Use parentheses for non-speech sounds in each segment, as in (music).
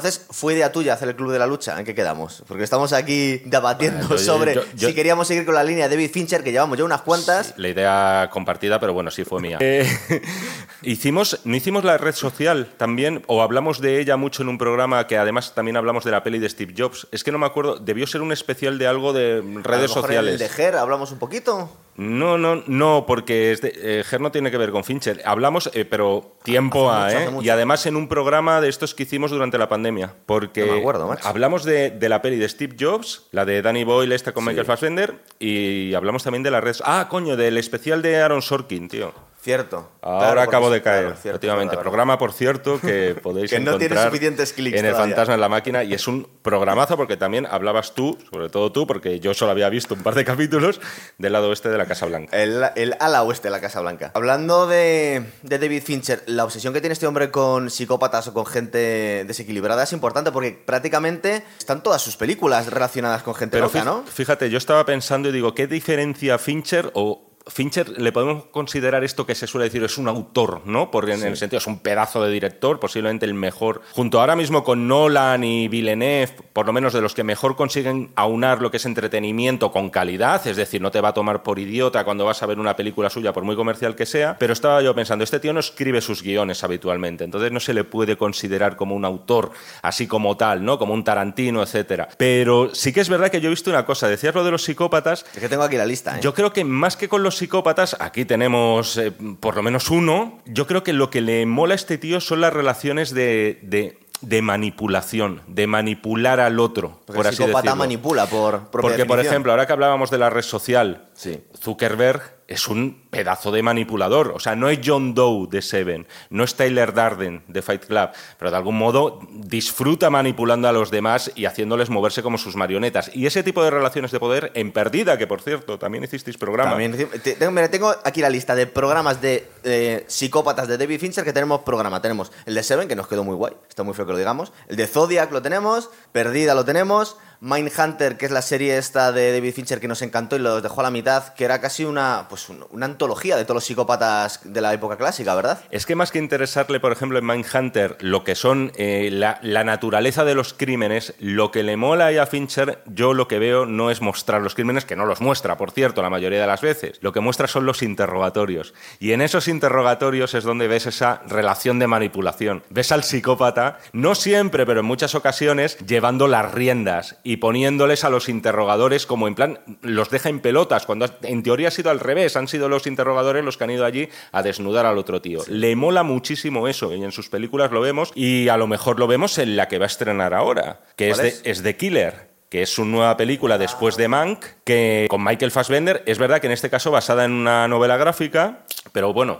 Entonces, ¿fue idea tuya hacer el Club de la Lucha? ¿En qué quedamos? Porque estamos aquí debatiendo Bueno, yo- sobre yo- yo- si queríamos seguir con la línea de David Fincher, que llevamos ya unas cuantas. La idea compartida, pero bueno, sí fue mía. Eh, hicimos, ¿No hicimos la red social también? ¿O hablamos de ella mucho en un programa que además también hablamos de la peli de Steve Jobs? Es que no me acuerdo, debió ser un especial de algo de A lo redes mejor sociales. En el de Ger hablamos un poquito. No, no, no, porque es de- eh, Ger no tiene que ver con Fincher. Hablamos, eh, pero tiempo Hace a, mucho, ¿eh? Y además en un programa de estos que hicimos durante la pandemia. Porque No me acuerdo, hablamos de, de la peli de Steve Jobs, la de Danny Boyle, esta con Michael Fassbender, y hablamos también de la red. Ah, coño, del especial de Aaron Sorkin, tío. Cierto. Ahora Claro, acabo de caer, claro, cierto, efectivamente. Programa, por cierto, que (laughs) podéis Que no tiene encontrar suficientes clics en El. Fantasma en la Máquina. Y es un programazo porque también hablabas tú, sobre todo tú, porque yo solo había visto un par de capítulos del lado oeste de la Casa Blanca. El, el ala oeste de la Casa Blanca. Hablando de, de David Fincher, la obsesión que tiene este hombre con psicópatas o con gente desequilibrada es importante porque prácticamente están todas sus películas relacionadas con gente Pero loca, ¿no? fíjate, yo estaba pensando y digo, ¿qué diferencia Fincher o Fincher le podemos considerar esto que se suele decir es un autor, ¿no? Porque en el sentido es un pedazo de director, posiblemente el mejor, junto ahora mismo con Nolan y Villeneuve, por lo menos de los que mejor consiguen aunar lo que es entretenimiento con calidad, es decir, no te va a tomar por idiota cuando vas a ver una película suya, por muy comercial que sea, pero estaba yo pensando, este tío no escribe sus guiones habitualmente, entonces no se le puede considerar como un autor así como tal, ¿no? Como un Tarantino, etcétera. Pero sí que es verdad que yo he visto una cosa, decías lo de los psicópatas, Es que tengo aquí la lista, ¿eh? yo creo que más que con los psicópatas, aquí tenemos eh, por lo menos uno, yo creo que lo que le mola a este tío son las relaciones de, de- de manipulación, de manipular al otro, Porque por el así psicópata decirlo. manipula por propia Porque, por ejemplo, ahora que hablábamos de la red social, Sí. Zuckerberg es un pedazo de manipulador. O sea, no es John Doe de Seven, no es Tyler Darden de Fight Club, pero de algún modo disfruta manipulando a los demás y haciéndoles moverse como sus marionetas. Y ese tipo de relaciones de poder en Perdida, que por cierto, también hicisteis programa. También, tengo aquí la lista de programas de eh, psicópatas de David Fincher que tenemos programa. Tenemos el de Seven, que nos quedó muy guay, está muy feo que lo digamos. El de Zodiac lo tenemos, Perdida lo tenemos. Mindhunter, que es la serie esta de David Fincher que nos encantó y los dejó a la mitad, que era casi una, pues, un- una antología de todos los psicópatas de la época clásica, ¿verdad? Es que más que interesarle, por ejemplo, en Mindhunter, lo que son eh, la, naturaleza de los crímenes, lo que le mola a Fincher, yo lo que veo no es mostrar los crímenes, que no los muestra, por cierto, la mayoría de las veces. Lo que muestra son los interrogatorios. Y en esos interrogatorios es donde ves esa relación de manipulación. Ves al psicópata, no siempre, pero en muchas ocasiones, llevando las riendas poniéndoles a los interrogadores como en plan, los deja en pelotas, cuando en teoría ha sido al revés, han sido los interrogadores los que han ido allí a desnudar al otro tío. Le mola muchísimo eso y en sus películas lo vemos y a lo mejor lo vemos en la que va a estrenar ahora, que es ¿Cuál de, es? es The Killer que es su nueva película después de Mank, que con Michael Fassbender, es verdad que en este caso basada en una novela gráfica, pero bueno,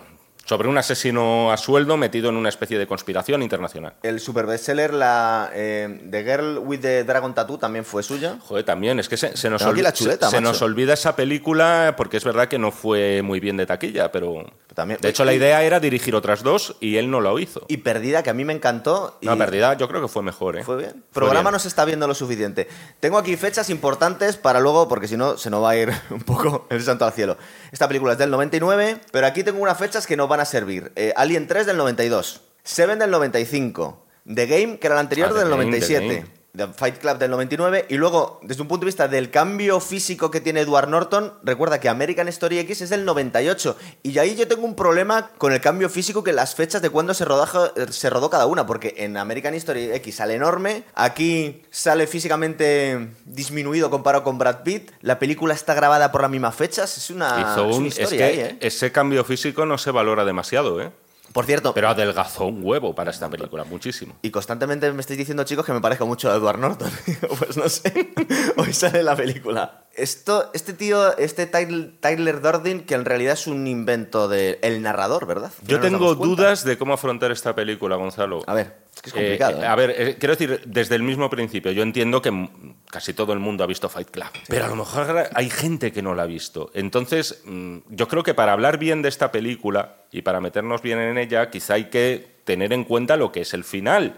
sobre un asesino a sueldo metido en una especie de conspiración internacional. El super bestseller, la eh, The Girl with the Dragon Tattoo, también fue suya. Joder, también, es que se, se nos, Tengo aquí olvi- la chuleta, se- se nos olvida esa película porque es verdad que no fue muy bien de taquilla, pero... También- de hecho, la idea era dirigir otras dos y él no lo hizo. Y Perdida, que a mí me encantó. Y No, perdida, yo creo que fue mejor, ¿eh? Fue bien. Fue programa bien. no se está viendo lo suficiente. Tengo aquí fechas importantes para luego, porque si no, se nos va a ir (laughs) un poco el santo al cielo. Esta película es del 99, pero aquí tengo unas fechas que nos van a servir. Eh, Alien 3 del 92, Seven del 95, The Game, que era la anterior, Ah, del Game, The 97. The Fight Club del 99 y luego, desde un punto de vista del cambio físico que tiene Edward Norton, recuerda que American Story X es del 98 y ahí yo tengo un problema con el cambio físico que las fechas de cuándo se, rodaja- se rodó cada una, porque en American Story X sale enorme, aquí sale físicamente disminuido comparado con Brad Pitt, la película está grabada por las mismas fechas, es una, es es historia que ahí, ¿eh? ese cambio físico no se valora demasiado, ¿eh? Por cierto, Pero adelgazó un huevo para esta película, muchísimo. Y constantemente me estáis diciendo, chicos, que me parezco mucho a Edward Norton. (laughs) pues no sé. (laughs) Hoy sale la película. Esto, este tío, este Tyler, Durden, que en realidad es un invento del narrador, ¿verdad? Yo no tengo dudas de cómo afrontar esta película, Gonzalo. A ver, es que es Eh, complicado. eh, ¿eh? a ver, eh, quiero decir, desde el mismo principio, yo entiendo que casi todo el mundo ha visto Fight Club, pero a lo mejor hay gente que no la ha visto. Entonces, mm, yo creo que para hablar bien de esta película y para meternos bien en ella, quizá hay que tener en cuenta lo que es el final.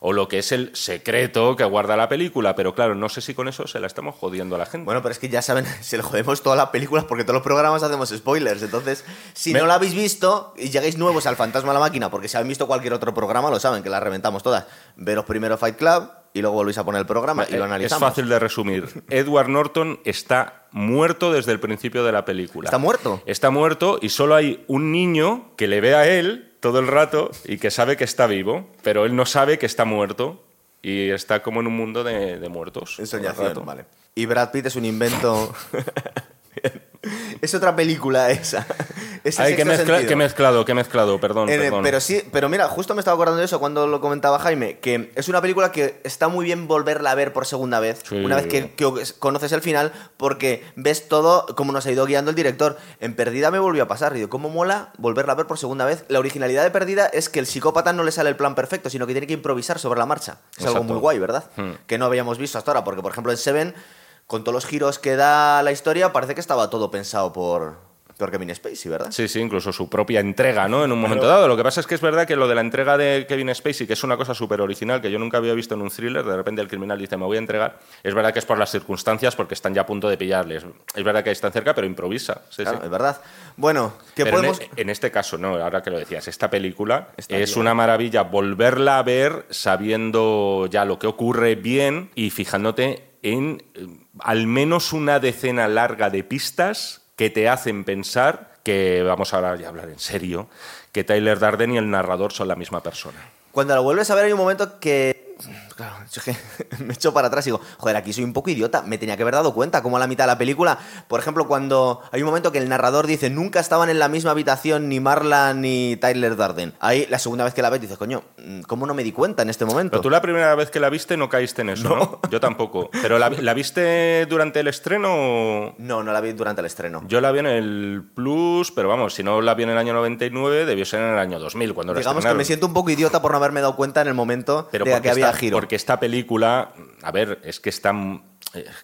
O lo que es el secreto que guarda la película, pero claro, no sé si con eso se la estamos jodiendo a la gente. Bueno, pero es que ya saben, (laughs) se le jodemos todas las películas porque todos los programas hacemos spoilers. Entonces, si no la habéis visto y llegáis nuevos al Fantasma a la Máquina, porque si habéis visto cualquier otro programa, lo saben, que la reventamos todas. Veros primero Fight Club y luego volvéis a poner el programa y lo analizamos. Es fácil de resumir. (laughs) Edward Norton está muerto desde el principio de la película. ¿Está muerto? Está muerto y solo hay un niño que le ve a él todo el rato y que sabe que está vivo, pero él no sabe que está muerto y está como en un mundo de, de muertos. En vale. Y Brad Pitt es un invento... (laughs) (laughs) es otra película esa. (laughs) Ay, qué, mezclado, qué mezclado, perdón, Pero sí, pero mira, justo me estaba acordando de eso cuando lo comentaba Jaime, que es una película que está muy bien volverla a ver por segunda vez, una vez que, conoces el final, porque ves todo como nos ha ido guiando el director. En Perdida me volvió a pasar, y digo, ¿cómo mola volverla a ver por segunda vez? La originalidad de Perdida es que el psicópata no le sale el plan perfecto, sino que tiene que improvisar sobre la marcha. Es algo muy guay, ¿verdad? Hmm. Que no habíamos visto hasta ahora, porque por ejemplo en Seven con todos los giros que da la historia, parece que estaba todo pensado por, por Kevin Spacey, ¿verdad? Sí, sí, incluso su propia entrega, ¿no? En un momento dado. Lo que pasa es que es verdad que lo de la entrega de Kevin Spacey, que es una cosa súper original que yo nunca había visto en un thriller, de repente el criminal dice, me voy a entregar, es verdad que es por las circunstancias, porque están ya a punto de pillarles. Es verdad que están cerca, pero improvisa. Sí, claro, es verdad. Bueno, ¿qué e- podemos...? En, este caso, no, ahora que lo decías, esta película es una maravilla volverla a ver sabiendo ya lo que ocurre bien y fijándote en al menos una decena larga de pistas que te hacen pensar que, vamos ahora a hablar en serio, que Tyler Darden y el narrador son la misma persona. Cuando lo vuelves a ver hay un momento que Claro, (laughs) me echo para atrás y digo, joder, aquí soy un poco idiota. Me tenía que haber dado cuenta, como a la mitad de la película. Por ejemplo, cuando hay un momento que el narrador dice, nunca estaban en la misma habitación ni Marla ni Tyler Darden. Ahí, la segunda vez que la ves, dices, coño, mm, ¿cómo no me di cuenta en este momento? Pero tú la primera vez que la viste no caíste en eso, ¿no? Yo tampoco. ¿Pero la, viste durante el estreno? No, no la vi durante el estreno. Yo la vi en el Plus, pero vamos, si no la vi en el año 99, debió ser en el año 2000, cuando Digamos que me siento un poco idiota por no haberme dado cuenta en el momento de que había giro que esta película, a ver, es que está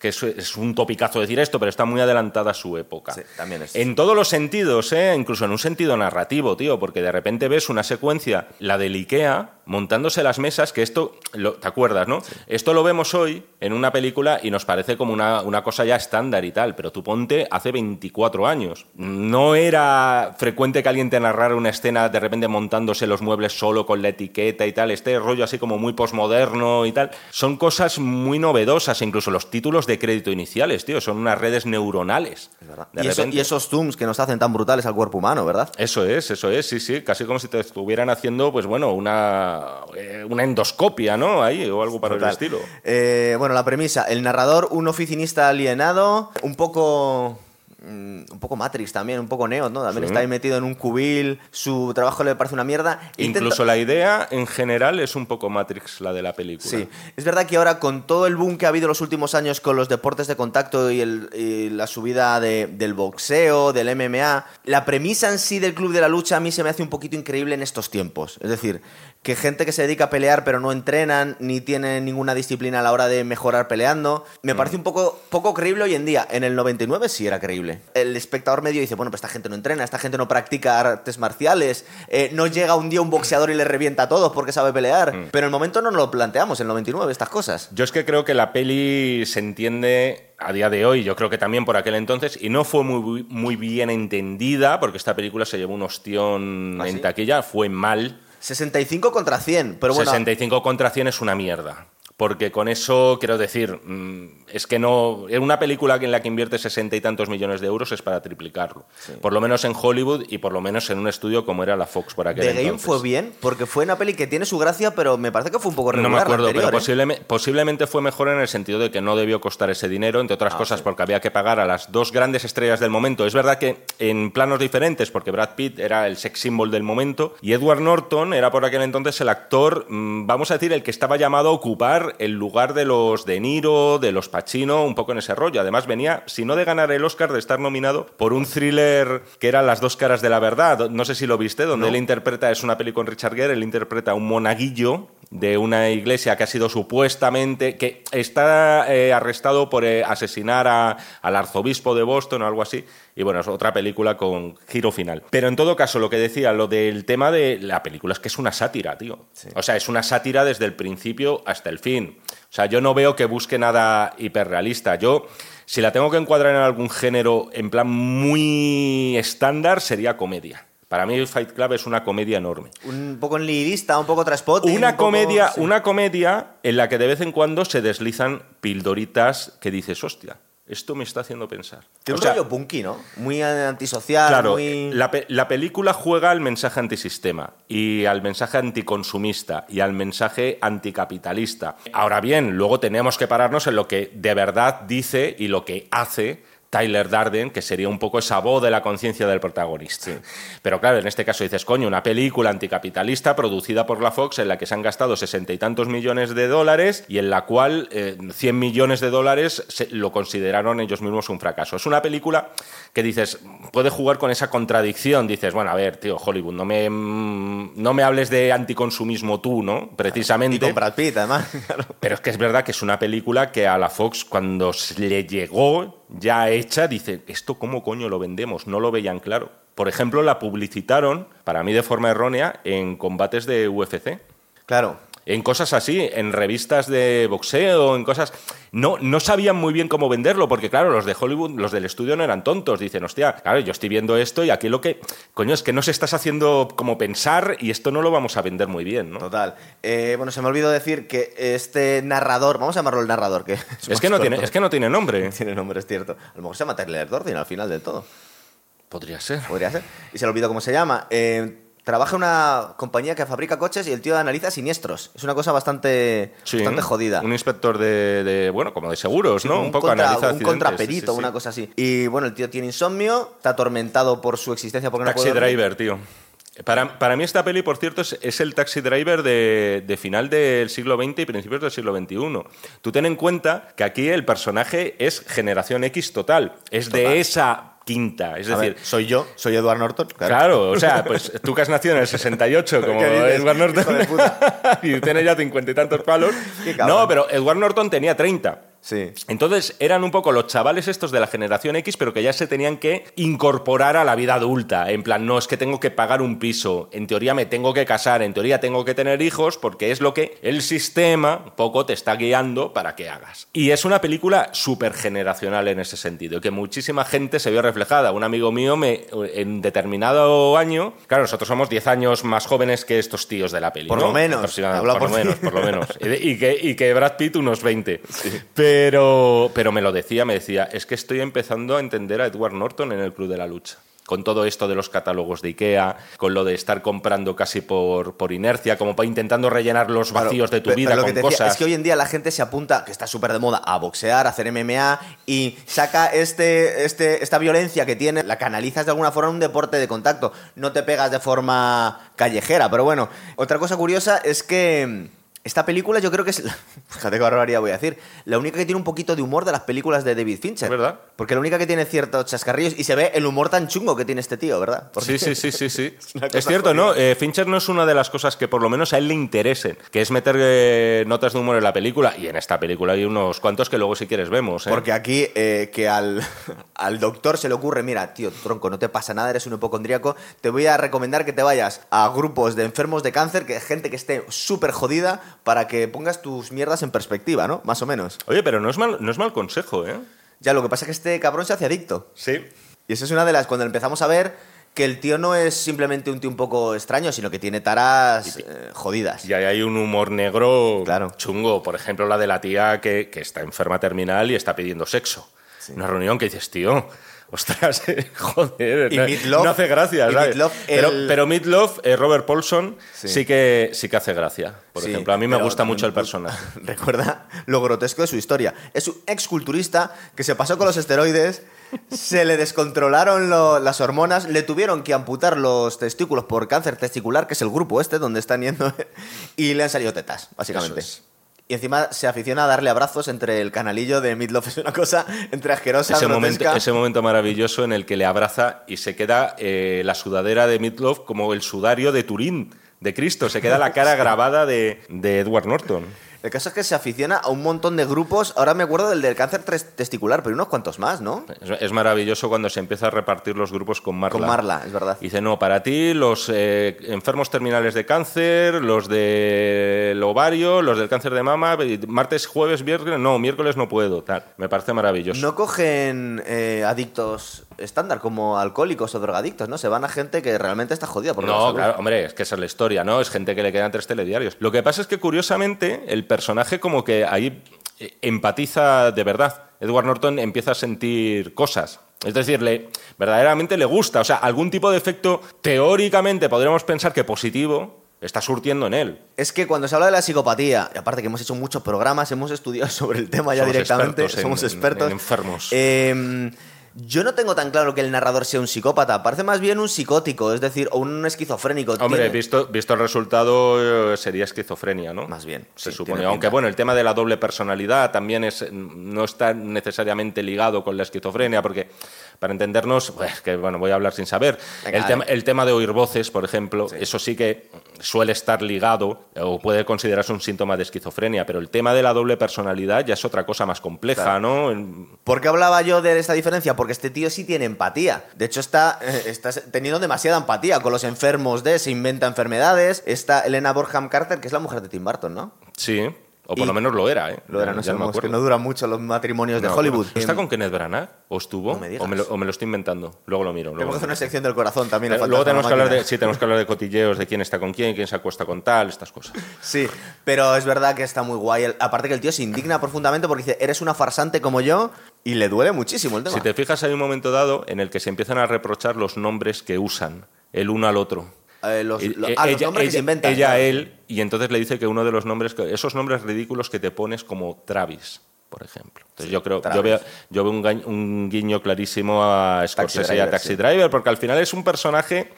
que es, un topicazo decir esto, pero está muy adelantada a su época. Sí, también es. En todos los sentidos, ¿eh? incluso en un sentido narrativo, tío, porque de repente ves una secuencia, la del IKEA, montándose las mesas, que esto, ¿te acuerdas, no? Esto lo vemos hoy en una película y nos parece como una, una, cosa ya estándar y tal, pero tú ponte hace 24 años. No era frecuente que alguien te narrara una escena de repente montándose los muebles solo con la etiqueta y tal, este rollo así como muy posmoderno y tal. Son cosas muy novedosas, incluso los títulos de crédito iniciales, tío, son unas redes neuronales. Y, esos zooms que nos hacen tan brutales al cuerpo humano, ¿verdad? Eso es, eso es, sí, sí, casi como si te estuvieran haciendo, pues bueno, una, eh, una endoscopia, ¿no? Ahí, o algo para el estilo. Eh, bueno, la premisa, el narrador, un oficinista alienado, un poco Mm, un poco Matrix también, un poco Neo, ¿no? También está ahí metido en un cubil, su trabajo le parece una mierda. Incluso la idea en general es un poco Matrix la de la película. Sí, es verdad que ahora con todo el boom que ha habido los últimos años con los deportes de contacto y, la subida del boxeo, del MMA, la premisa en sí del club de la lucha a mí se me hace un poquito increíble en estos tiempos. Es decir, que gente que se dedica a pelear pero no entrenan ni tienen ninguna disciplina a la hora de mejorar peleando, me mm. parece un poco, poco creíble hoy en día. En el 99 sí era creíble. El espectador medio dice, bueno, pues esta gente no entrena, esta gente no practica artes marciales, eh, no llega un día un boxeador y le revienta a todos porque sabe pelear. Mm. Pero en el momento no nos lo planteamos, en el 99, estas cosas. Yo es que creo que la peli se entiende a día de hoy, yo creo que también por aquel entonces, y no fue muy, muy bien entendida, porque esta película se llevó un ostión ¿Ah, en taquilla, fue mal 65 contra 100, pero bueno. 65 contra 100 es una mierda porque con eso, quiero decir, mm, es que no. En una película en la que invierte sesenta y tantos millones de euros es para triplicarlo. Por lo menos en Hollywood y por lo menos en un estudio como era la Fox por aquel The Game fue bien, porque fue una peli que tiene su gracia, pero me parece que fue un poco regular. No me acuerdo, pero ¿eh? posiblemente, fue mejor en el sentido de que no debió costar ese dinero, entre otras ah, cosas porque había que pagar a las dos grandes estrellas del momento. Es verdad que en planos diferentes, porque Brad Pitt era el sex symbol del momento y Edward Norton era por aquel entonces el actor, mm, vamos a decir, el que estaba llamado a ocupar el lugar de los De Niro, de los Pacino, un poco en ese rollo. Además venía, si no de ganar el Oscar, de estar nominado por un thriller que era Las dos caras de la verdad. No sé si lo viste, donde él interpreta, es una peli con Richard Gere, él interpreta un monaguillo de una iglesia que ha sido supuestamente, que está eh, arrestado por eh, asesinar a- al arzobispo de Boston o algo así. Y bueno, es otra película con giro final. Pero en todo caso, lo que decía, lo del tema de la película es que es una sátira, tío. O sea, es una sátira desde el principio hasta el fin. O sea, yo no veo que busque nada hiperrealista. Yo, si la tengo que encuadrar en algún género en plan muy estándar, sería comedia. Para mí Fight Club es una comedia enorme. Un poco nihilista, un poco traspotting. Una un poco- comedia, sí. una comedia en la que de vez en cuando se deslizan pildoritas que dices, hostia, esto me está haciendo pensar. Tiene O un sea, rollo punky, ¿no? Muy antisocial, Claro, muy... la, pe- la película juega al mensaje antisistema y al mensaje anticonsumista y al mensaje anticapitalista. Ahora bien, luego tenemos que pararnos en lo que de verdad dice y lo que hace Tyler Darden, que sería un poco esa voz de la conciencia del protagonista. Pero claro, en este caso dices, coño, una película anticapitalista producida por la Fox en la que se han gastado sesenta y tantos millones de dólares y en la cual eh, 100 millones de dólares se- lo consideraron ellos mismos un fracaso. Es una película que dices, puede jugar con esa contradicción. Dices, bueno, a ver, tío, Hollywood, no me, mm, no me hables de anticonsumismo tú, ¿no? Precisamente. Y con Brad Pitt, además. (laughs) Pero es que es verdad que es una película que a la Fox, cuando se le llegó ya hecha, dice, ¿esto cómo coño lo vendemos? No lo veían claro. Por ejemplo, la publicitaron, para mí de forma errónea, en combates de UFC. Claro. En cosas así, en revistas de boxeo, en cosas... No, no sabían muy bien cómo venderlo, porque claro, los de Hollywood, los del estudio no eran tontos. Dicen, hostia, claro, yo estoy viendo esto y aquí lo que... Coño, es que nos estás haciendo como pensar y esto no lo vamos a vender muy bien, ¿no? Total. Eh, bueno, se me olvidó decir que este narrador, vamos a llamarlo el narrador, que (laughs) Es que, no tiene, es que no tiene nombre. (laughs) tiene nombre, es cierto. A lo mejor se llama Tyler Durden al final del todo. Podría ser. Podría ser. Y se le olvidó cómo se llama. Eh, trabaja en una compañía que fabrica coches y el tío analiza siniestros. Es una cosa bastante, Sí, bastante jodida. Un inspector de, de, bueno, como de seguros, Sí, ¿no? Un poco contra- analiza un contraperito, sí, una cosa así. Y bueno, el tío tiene insomnio, está atormentado por su existencia porque no Taxi puede dormir. Driver, tío. Para, para mí esta peli, por cierto, es, es el Taxi Driver de, de final del siglo XX y principios del siglo XXI. Tú ten en cuenta que aquí el personaje es generación X total. Es Total. de esa quinta. Es A decir, ver, soy yo, soy Edward Norton. Claro, o sea, pues tú que has nacido en el 68 (laughs) como. Edward Norton (laughs) y tienes ya cincuenta y tantos palos. No, pero Edward Norton tenía 30. Sí. Entonces eran un poco los chavales estos de la generación X, pero que ya se tenían que incorporar a la vida adulta. En plan, no es que tengo que pagar un piso, en teoría me tengo que casar, en teoría tengo que tener hijos, porque es lo que el sistema poco te está guiando para que hagas. Y es una película súper generacional en ese sentido, que muchísima gente se vio reflejada. Un amigo mío me, en determinado año, claro, nosotros somos 10 años más jóvenes que estos tíos de la peli. Por ¿no? lo menos. Por, por lo menos, por lo menos. Que, y que Brad Pitt unos 20. Pero, pero me lo decía, me decía, es que estoy empezando a entender a Edward Norton en el Club de la Lucha. Con todo esto de los catálogos de Ikea, con lo de estar comprando casi por, por inercia, como para intentando rellenar los Claro, vacíos de tu pero- vida pero lo con que te decía cosas. es que hoy en día la gente se apunta, que está súper de moda, a boxear, a hacer MMA y saca este, este, esta violencia que tiene, la canalizas de alguna forma en un deporte de contacto. No te pegas de forma callejera, pero bueno. Otra cosa curiosa es que esta película yo creo que es, la- (laughs) fíjate qué barbaridad voy a decir, la única que tiene un poquito de humor de las películas de David Fincher. ¿Verdad? Porque la única que tiene ciertos chascarrillos y se ve el humor tan chungo que tiene este tío, ¿verdad? Porque- Sí, sí, sí, sí, sí. (laughs) Es cierto, jodida. ¿no? Eh, Fincher no es una de las cosas que por lo menos a él le interesen, que es meter eh, notas de humor en la película. Y en esta película hay unos cuantos que luego si quieres vemos. ¿eh? Porque aquí que al, (laughs) al doctor se le ocurre, mira, tío, tronco, no te pasa nada, eres un hipocondríaco, te voy a recomendar que te vayas a grupos de enfermos de cáncer, que gente que esté súper jodida, para que pongas tus mierdas en perspectiva, ¿no? Más o menos. Oye, pero no es mal, no es mal consejo, ¿eh? Ya, lo que pasa es que este cabrón se hace adicto. Sí. Y esa es una de las, cuando empezamos a ver que el tío no es simplemente un tío un poco extraño, sino que tiene taras eh, jodidas. Y ahí hay un humor negro Claro. chungo. Por ejemplo, la de la tía que, que está enferma terminal y está pidiendo sexo. Una reunión que dices, tío, ostras, (laughs) joder, Y no, Meatloaf- no hace gracia. ¿sabes? Meatloaf, pero, el- pero Meatloaf, eh, Robert Paulson, Sí. sí. que, sí que hace gracia. Por Sí, ejemplo, a mí me gusta mucho el personaje. (laughs) Recuerda lo grotesco de su historia. Es un exculturista que se pasó con los esteroides, se le descontrolaron lo- las hormonas, le tuvieron que amputar los testículos por cáncer testicular, que es el grupo este donde están yendo, (laughs) y le han salido tetas, básicamente. Eso es. Y encima se aficiona a darle abrazos entre el canalillo de Midlove. (laughs) Es una cosa entre asquerosa, Ese momento, grotesca. ese momento maravilloso en el que le abraza y se queda eh, la sudadera de Meatloaf como el sudario de Turín. de Cristo, se queda la cara (laughs) grabada de, de Edward Norton. El caso es que se aficiona a un montón de grupos. Ahora me acuerdo del del cáncer testicular, pero unos cuantos más, ¿no? Es, es maravilloso cuando se empieza a repartir los grupos con Marla. Con Marla, es verdad. Dice, no, para ti los eh, enfermos terminales de cáncer, los del ovario, los del cáncer de mama, y martes, jueves, viernes, no, miércoles no puedo. Tal. Me parece maravilloso. No cogen eh, adictos estándar como alcohólicos o drogadictos, ¿no? Se van a gente que realmente está jodida por No, claro, hombre, es que esa es la historia, ¿no? Es gente que le quedan tres telediarios. Lo que pasa es que, curiosamente, el personaje como que ahí eh, empatiza de verdad. Edward Norton empieza a sentir cosas. Es decir, le, verdaderamente le gusta. O sea, algún tipo de efecto teóricamente podríamos pensar que positivo está surtiendo en él. Es que cuando se habla de la psicopatía, y aparte que hemos hecho muchos programas, hemos estudiado (laughs) sobre el tema ya Somos directamente, expertos somos en- expertos. en enfermos. Eh, yo no tengo tan claro que el narrador sea un psicópata, parece más bien un psicótico, es decir, o un esquizofrénico. Hombre, Tiene- visto, visto el resultado, eh, sería esquizofrenia, ¿no? Más bien, Se sí, supone. Aunque pinta. bueno, el tema de la doble personalidad también es, no está necesariamente ligado con la esquizofrenia, porque para entendernos, pues, que bueno, voy a hablar sin saber. Venga, el, tema, el tema de oír voces, por ejemplo, eso sí que suele estar ligado o puede considerarse un síntoma de esquizofrenia, pero el tema de la doble personalidad ya es otra cosa más compleja, Claro. ¿no? ¿Por qué hablaba yo de esta diferencia? Porque este tío sí tiene empatía. De hecho, está, eh, está teniendo demasiada empatía con los enfermos de, se inventa enfermedades. Está Elena Borham Carter, que es la mujer de Tim Burton, ¿no? Sí, o por Y- lo menos lo era, ¿eh? Lo era, no Ya me sabemos, que no duran mucho los matrimonios de No, Hollywood. ¿no ¿Está con Kenneth Branagh? ¿O estuvo? No me digas. o, me lo, o me lo estoy inventando. Luego lo miro. luego Tenemos que lo hacer una sección del corazón también. Eh, Luego tenemos que hablar de, sí, tenemos que hablar de cotilleos, de quién está con quién, quién se acuesta con tal, estas cosas. Sí, pero es verdad que está muy guay. Aparte que el tío se indigna profundamente porque dice, eres una farsante como yo, y le duele muchísimo el tema. Si te fijas, hay un momento dado en el que se empiezan a reprochar los nombres que usan el uno al otro. Eh, los, ah, los nombres que se inventan. ella él, y entonces le dice que uno de los nombres, que- esos nombres ridículos que te pones como Travis, por ejemplo. Entonces yo creo, yo veo, yo veo un, guiño clarísimo a Scorsese y a Driver, Taxi sí. Driver, porque al final es un personaje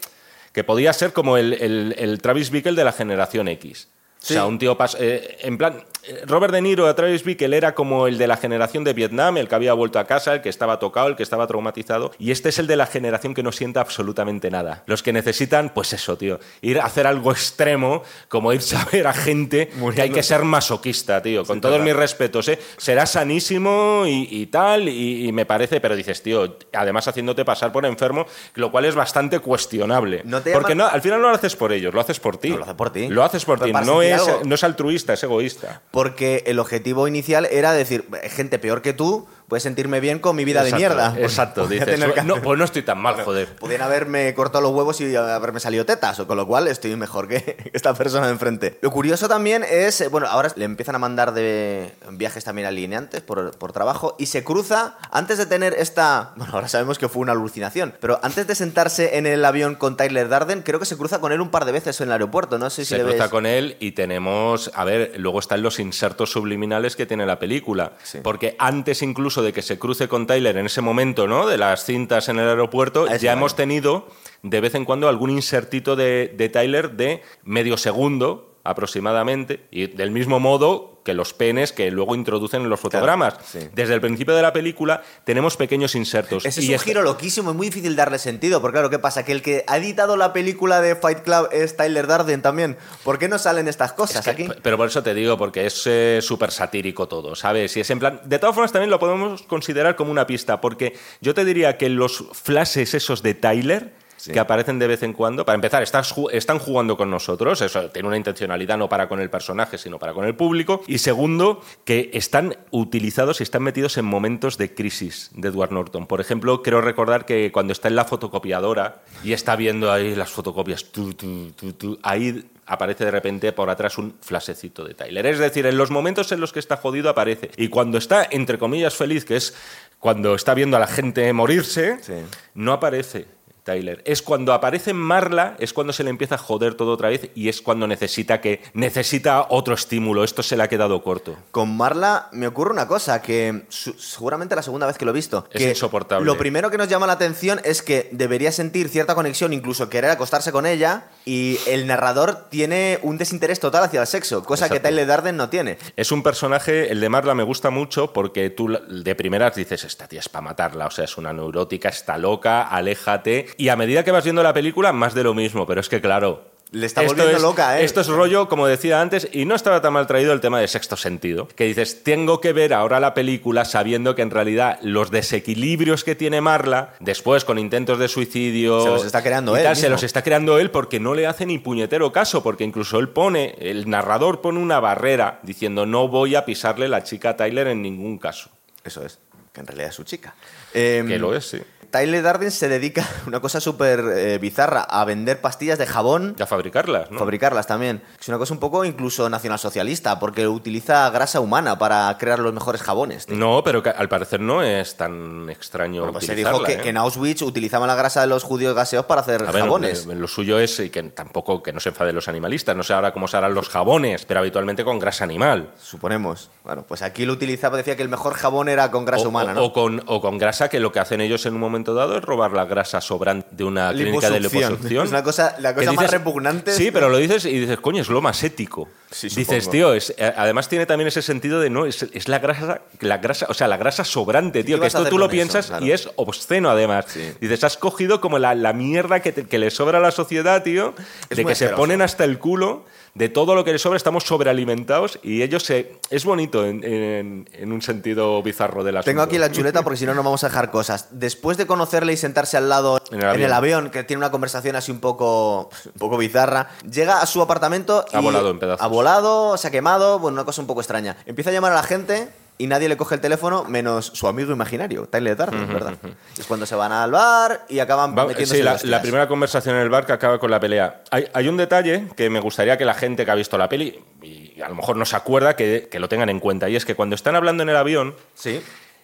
que podía ser como el, el- el Travis Bickle de la generación X. Sí. O sea, un tío pas- eh, en plan Robert De Niro a Travis Bickle era como el de la generación de Vietnam, el que había vuelto a casa, el que estaba tocado, el que estaba traumatizado, y este es el de la generación que no sienta absolutamente nada. Los que necesitan, pues eso, tío, ir a hacer algo (laughs) extremo, como irse a ver a gente que hay que ser masoquista, tío, con todos mis respetos, ¿eh? Será sanísimo y, y tal, y, y me parece, pero dices, tío, además haciéndote pasar por enfermo, lo cual es bastante cuestionable. ¿No te Porque no, al final no lo haces por ellos, lo haces por ti. No, lo haces por ti. Lo haces por ti, no es, algo. no es altruista, es egoísta. Porque el objetivo inicial era decir, gente peor que tú, puedes sentirme bien con mi vida Exacto, de mierda. (laughs) Exacto, dices, no, (laughs) pues no estoy tan mal, joder. Podían haberme cortado los huevos y haberme salido tetas, o con lo cual estoy mejor que (laughs) esta persona de enfrente. Lo curioso también es, eh, bueno, ahora le empiezan a mandar de viajes también alineantes por, por trabajo y se cruza, antes de tener esta, bueno, ahora sabemos que fue una alucinación, pero antes de sentarse en el avión con Tyler Darden, creo que se cruza con él un par de veces en el aeropuerto, no sé si Se le cruza ves. con él y tenemos, a ver, luego están los insertos subliminales que tiene la película. Sí. Porque antes incluso de que se cruce con Tyler en ese momento, ¿no? De las cintas en el aeropuerto, ya hemos tenido de vez en cuando algún insertito de, de Tyler de medio segundo aproximadamente y del mismo modo que los penes que luego introducen en los fotogramas. sí. Desde el principio de la película tenemos pequeños insertos. Ese es y un giro loquísimo, es muy difícil darle sentido, porque claro, ¿qué pasa? Que el que ha editado la película de Fight Club es Tyler Darden también. ¿Por qué no salen estas cosas Es que- aquí? Pero por eso te digo, porque es eh, súper satírico todo, ¿sabes? Y es en plan. De todas formas, también lo podemos considerar como una pista, porque yo te diría que los flashes esos de Tyler. Sí. que aparecen de vez en cuando. Para empezar, estás están jugando con nosotros, eso tiene una intencionalidad no para con el personaje, sino para con el público. Y segundo, que están utilizados y están metidos en momentos de crisis de Edward Norton. Por ejemplo, quiero recordar que cuando está en la fotocopiadora y está viendo ahí las fotocopias, tu, tu, tu, tu, ahí aparece de repente por atrás un flasecito de Tyler. Es decir, en los momentos en los que está jodido aparece. Y cuando está, entre comillas, feliz, que es cuando está viendo a la gente morirse, Sí. no aparece. Tyler. Es cuando aparece Marla, es cuando se le empieza a joder todo otra vez y es cuando necesita que necesita otro estímulo. Esto se le ha quedado corto. Con Marla me ocurre una cosa, que su- seguramente la segunda vez que lo he visto. Es que insoportable. Lo primero que nos llama la atención es que debería sentir cierta conexión, incluso querer acostarse con ella, y el narrador tiene un desinterés total hacia el sexo, cosa que. Tyler Darden no tiene. Es un personaje, el de Marla me gusta mucho porque tú de primeras dices, esta tía es para matarla, o sea, es una neurótica, está loca, aléjate. Y a medida que vas viendo la película, más de lo mismo, pero es que claro, Le está volviendo es, loca, ¿eh? Esto es rollo, como decía antes, y no estaba tan mal traído el tema de sexto sentido. Que dices, tengo que ver ahora la película sabiendo que en realidad los desequilibrios que tiene Marla, después con intentos de suicidio. Se los está creando él tal, se los está creando él porque no le hace ni puñetero caso, porque incluso él pone, el narrador pone una barrera diciendo, no voy a pisarle la chica a Tyler en ningún caso. Eso es, que en realidad es su chica. Eh, Que lo es, sí. Tyler Darden se dedica a (laughs) una cosa súper eh, bizarra, a vender pastillas de jabón, Y a fabricarlas, ¿no? fabricarlas también. Es una cosa un poco incluso nacionalsocialista, porque utiliza grasa humana para crear los mejores jabones. tío. No, pero que al parecer no es tan extraño Bueno, pues se dijo que, ¿eh? que en Auschwitz utilizaban la grasa de los judíos gaseos para hacer ver, jabones. Lo, lo suyo es y que tampoco que no se enfaden los animalistas. No sé ahora cómo se harán los jabones, pero habitualmente con grasa animal. Suponemos. Bueno, pues aquí lo utilizaba, decía que el mejor jabón era con grasa o, humana, o- ¿no? o con, o con grasa que lo que hacen ellos en un momento dado es robar la grasa sobrante de una clínica de Liposucción. Es una cosa- la cosa más repugnante. Sí, pero lo dices y dices, coño, es lo más ético. Sí, dices, tío, es, eh, además tiene también ese sentido de no, es, es la grasa, la grasa, o sea, la grasa sobrante, tío, que esto tú lo eso? piensas Claro. y es obsceno además. Sí. Dices, has cogido como la, la mierda que, te- que le sobra a la sociedad, tío, Es de que se ponen hasta el culo de todo lo que les sobra, estamos sobrealimentados y ellos se... Es bonito en, en- en un sentido bizarro de la Tengo aquí la chuleta porque si no, no vamos a dejar cosas. Después de conocerle y sentarse al lado En el avión. que tiene una conversación así un poco, un poco bizarra, llega a su apartamento y Ha volado en pedazos. Volado, se ha quemado, bueno, una cosa un poco extraña. Empieza a llamar a la gente y nadie le coge el teléfono menos su amigo imaginario, Tyler Darden, ¿verdad? Es cuando se van al bar y acaban Va- metiéndose sí, en la, hostias. la primera conversación en el bar que acaba con la pelea. Hay, hay un detalle que me gustaría que la gente que ha visto la peli, y a lo mejor no se acuerda, que, que lo tengan en cuenta. Y es que cuando están hablando en el avión, Sí.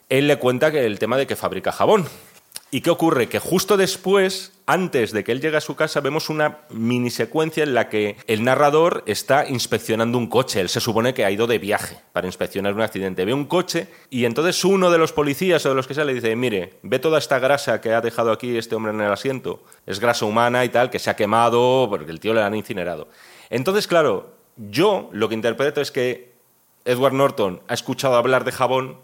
él le cuenta que el tema de que fabrica jabón. ¿Y qué ocurre? Que justo después, antes de que él llegue a su casa, vemos una mini secuencia en la que el narrador está inspeccionando un coche. Él se supone que ha ido de viaje para inspeccionar un accidente. Ve un coche y entonces uno de los policías o de los que sea le dice, mire, ve toda esta grasa que ha dejado aquí este hombre en el asiento. Es grasa humana y tal, que se ha quemado porque el tío le han incinerado. Entonces, claro, yo lo que interpreto es que Edward Norton ha escuchado hablar de jabón,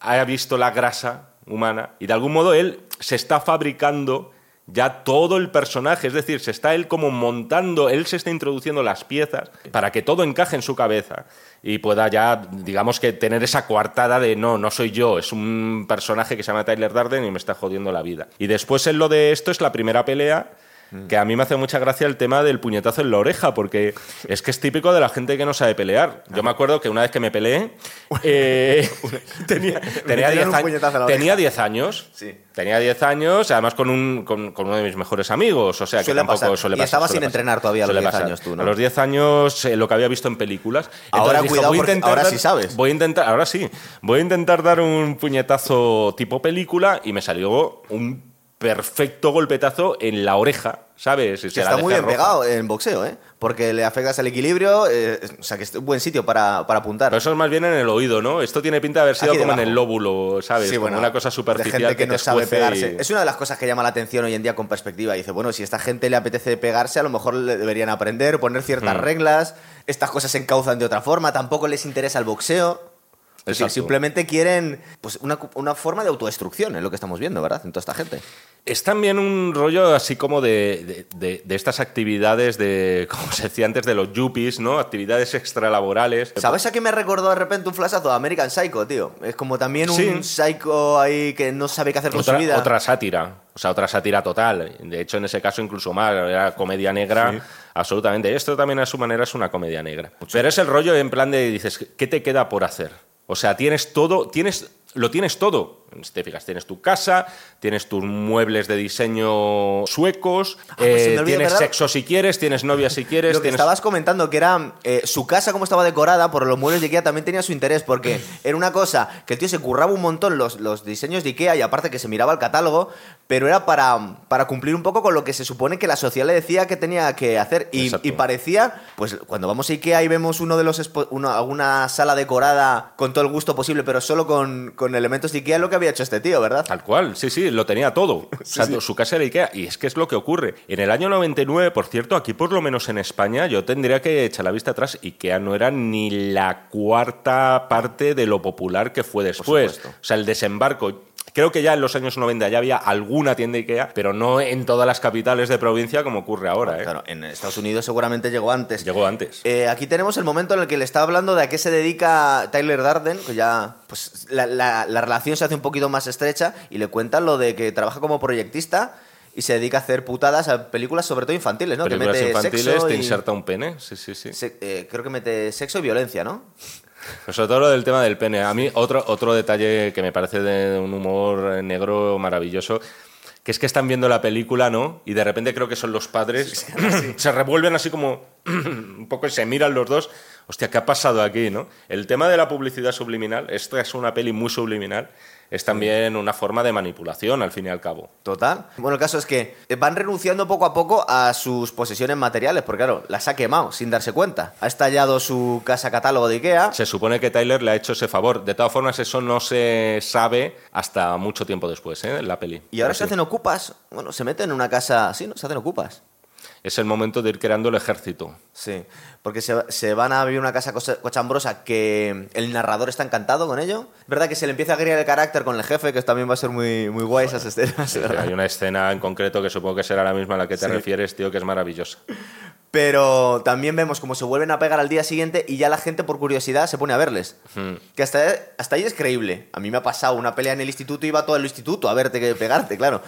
ha visto la grasa humana y de algún modo él se está fabricando ya todo el personaje, es decir, se está él como montando, él se está introduciendo las piezas para que todo encaje en su cabeza y pueda ya, digamos que tener esa coartada de no, no soy yo, es un personaje que se llama Tyler Darden y me está jodiendo la vida. Y después en lo de esto es la primera pelea que a mí me hace mucha gracia el tema del puñetazo en la oreja, porque es que es típico de la gente que no sabe pelear. Yo me acuerdo que una vez que me peleé, (laughs) eh, (laughs) tenía, (laughs) tenía, dieron 10 un años, tenía oreja. 10 años. Sí. Tenía 10 años, además con, un, con, con uno de mis mejores amigos. O sea, que tampoco pasar. suele Y pasar. suele sin pasar. entrenar todavía a los Suele 10 pasar. años tú, ¿no? A los 10 años, eh, lo que había visto en películas. Ahora Entonces cuidado voy a porque intentar ahora sí sabes. Voy a intentar, ahora sí, voy a intentar dar un puñetazo tipo película y me salió un perfecto golpetazo en la oreja, ¿sabes? Se está muy bien roja. pegado en boxeo, ¿eh? Porque le afectas el equilibrio, eh, o sea que es un buen sitio para, para apuntar. Pero eso es más bien en el oído, ¿no? Esto tiene pinta de haber sido Aquí como en el lóbulo, ¿sabes? Sí, como bueno, una cosa de superficial gente que, no sabe pegarse. y- Es una de las cosas que llama la atención hoy en día con perspectiva. Dice, bueno, si a esta gente le apetece pegarse, a lo mejor le deberían aprender, poner ciertas Mm. reglas. Estas cosas se encauzan de otra forma. Tampoco les interesa el boxeo. Simplemente quieren pues, una, una forma de autodestrucción, es lo que estamos viendo, ¿verdad? En toda esta gente. Es también un rollo así como de, de- de- de estas actividades de, (laughs) como se decía antes, de los yuppies, ¿no? Actividades extralaborales. ¿Sabes a qué me recordó de repente un flashazo? American Psycho, tío. Es como también un Sí. psycho ahí que no sabe qué hacer con Otra, su vida. otra sátira, o sea, otra sátira total. De hecho, en ese caso incluso más, era comedia negra, absolutamente. Esto también a su manera es una comedia negra. Pero es el rollo en plan de, dices, ¿qué te queda por hacer? O sea, tienes todo, tienes, lo tienes todo. Si te fijas, tienes tu casa, tienes tus muebles de diseño suecos, Ah, pues eh, tienes ¿verdad? sexo si quieres, tienes novia si (laughs) quieres, Lo que tienes... estabas comentando, que era eh, su casa como estaba decorada por los muebles de Ikea, también tenía su interés, porque (laughs) era una cosa que el tío se curraba un montón los, los diseños de Ikea y aparte que se miraba el catálogo, pero era para, para cumplir un poco con lo que se supone que la sociedad le decía que tenía que hacer. Y, parecía, pues cuando vamos a Ikea y vemos uno de los expo- una, sala decorada con todo el gusto posible, pero solo con, con elementos de Ikea, lo que había hecho este tío, ¿verdad? Tal cual, sí, sí, lo tenía todo. (laughs) O sea, sí. su casa era Ikea. Y es que es lo que ocurre. En el año 99, por cierto, aquí por lo menos en España, yo tendría que echar la vista atrás. Ikea no era ni la cuarta parte de lo popular que fue después. O sea, el desembarco. Creo que ya en los años 90 ya había alguna tienda Ikea, pero no en todas las capitales de provincia como ocurre ahora. ¿eh? Claro, en Estados Unidos seguramente llegó antes. Llegó antes. Eh, aquí tenemos el momento en el que le está hablando de a qué se dedica Tyler Darden, que ya pues la, la- la relación se hace un poquito más estrecha y le cuentan lo de que trabaja como proyectista y se dedica a hacer putadas a películas sobre todo infantiles, ¿no? Películas que mete infantiles, sexo te y- inserta un pene. Sí, sí, sí. se- eh, creo que mete sexo y violencia, ¿no? (laughs) Sobre todo lo del tema del pene. A mí otro, otro detalle que me parece de un humor negro maravilloso, que es que están viendo la película, ¿no? Y de repente creo que son los padres, (laughs) se revuelven así como (clears throat) un poco y se miran los dos. Hostia, ¿qué ha pasado aquí, no? El tema de la publicidad subliminal, esta es una peli muy subliminal, es también una forma de manipulación, al fin y al cabo. Total. Bueno, el caso es que van renunciando poco a poco a sus posesiones materiales, porque claro, las ha quemado sin darse cuenta. Ha estallado su casa catálogo de Ikea. Se supone que Tyler le ha hecho ese favor. De todas formas, eso no se sabe hasta mucho tiempo después, ¿eh? En la peli. Y ahora se hacen ocupas. Bueno, se meten en una casa. Sí, ¿no? Se hacen ocupas. Es el momento de ir creando el ejército. Sí. Porque se, se van a vivir una casa cochambrosa que el narrador está encantado con ello. Es verdad que se le empieza a criar el carácter con el jefe, que también va a ser muy, muy guay esas escenas. ¿verdad? Hay una escena en concreto que supongo que será la misma a la que te Sí. refieres, tío, que es maravillosa. Pero también vemos cómo se vuelven a pegar al día siguiente y ya la gente por curiosidad se pone a verles. Hmm. Que hasta, hasta ahí es creíble. A mí me ha pasado una pelea en el instituto y iba todo el instituto a verte que pegarte, claro.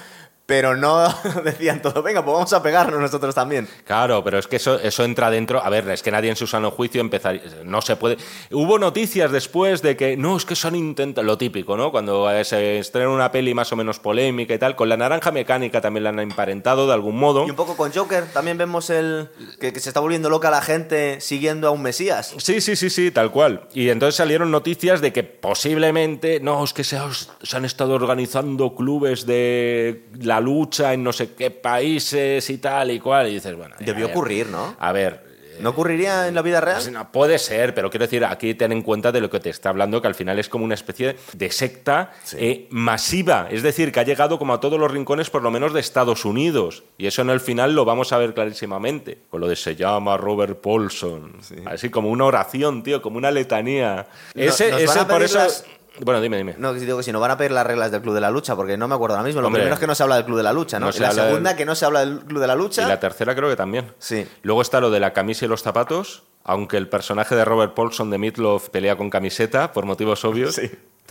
Pero no (laughs) decían todo, venga, pues vamos a pegarnos nosotros también. Claro, pero es que eso, eso entra dentro. A ver, es que nadie en su sano juicio empezaría. No se puede. Hubo noticias después de que no, es que han intentado. Lo típico, ¿no? Cuando eh, se estrena una peli más o menos polémica y tal. Con la naranja mecánica también la han emparentado de algún modo. Y un poco con Joker también vemos el que, que se está volviendo loca la gente siguiendo a un Mesías. Sí, sí, sí, sí, tal cual. Y entonces salieron noticias de que posiblemente, no, es que se, se han estado organizando clubes de la lucha en no sé qué países y tal y cual. Y dices, bueno. Debió ver, ocurrir, ¿no? A ver. ¿No ocurriría en la vida real? no, puede ser, pero quiero decir, aquí ten en cuenta de lo que te está hablando, que al final es como una especie de secta eh, masiva. Es decir, que ha llegado como a todos los rincones, por lo menos de Estados Unidos. Y eso en el final lo vamos a ver clarísimamente. Con lo de se llama Robert Paulson. Así como una oración, tío, como una letanía. No- ese, ese por eso. las- Bueno, dime, dime. No, digo que si no van a pedir las reglas del Club de la Lucha, porque no me acuerdo ahora mismo. Lo Hombre. primero es que no se habla del Club de la Lucha, ¿no? No Y la habla del- segunda, que no se habla del Club de la Lucha. Y la tercera creo que también. Sí. Luego está lo de la camisa y los zapatos, aunque el personaje de Robert Paulson de Meatloaf pelea con camiseta por motivos obvios.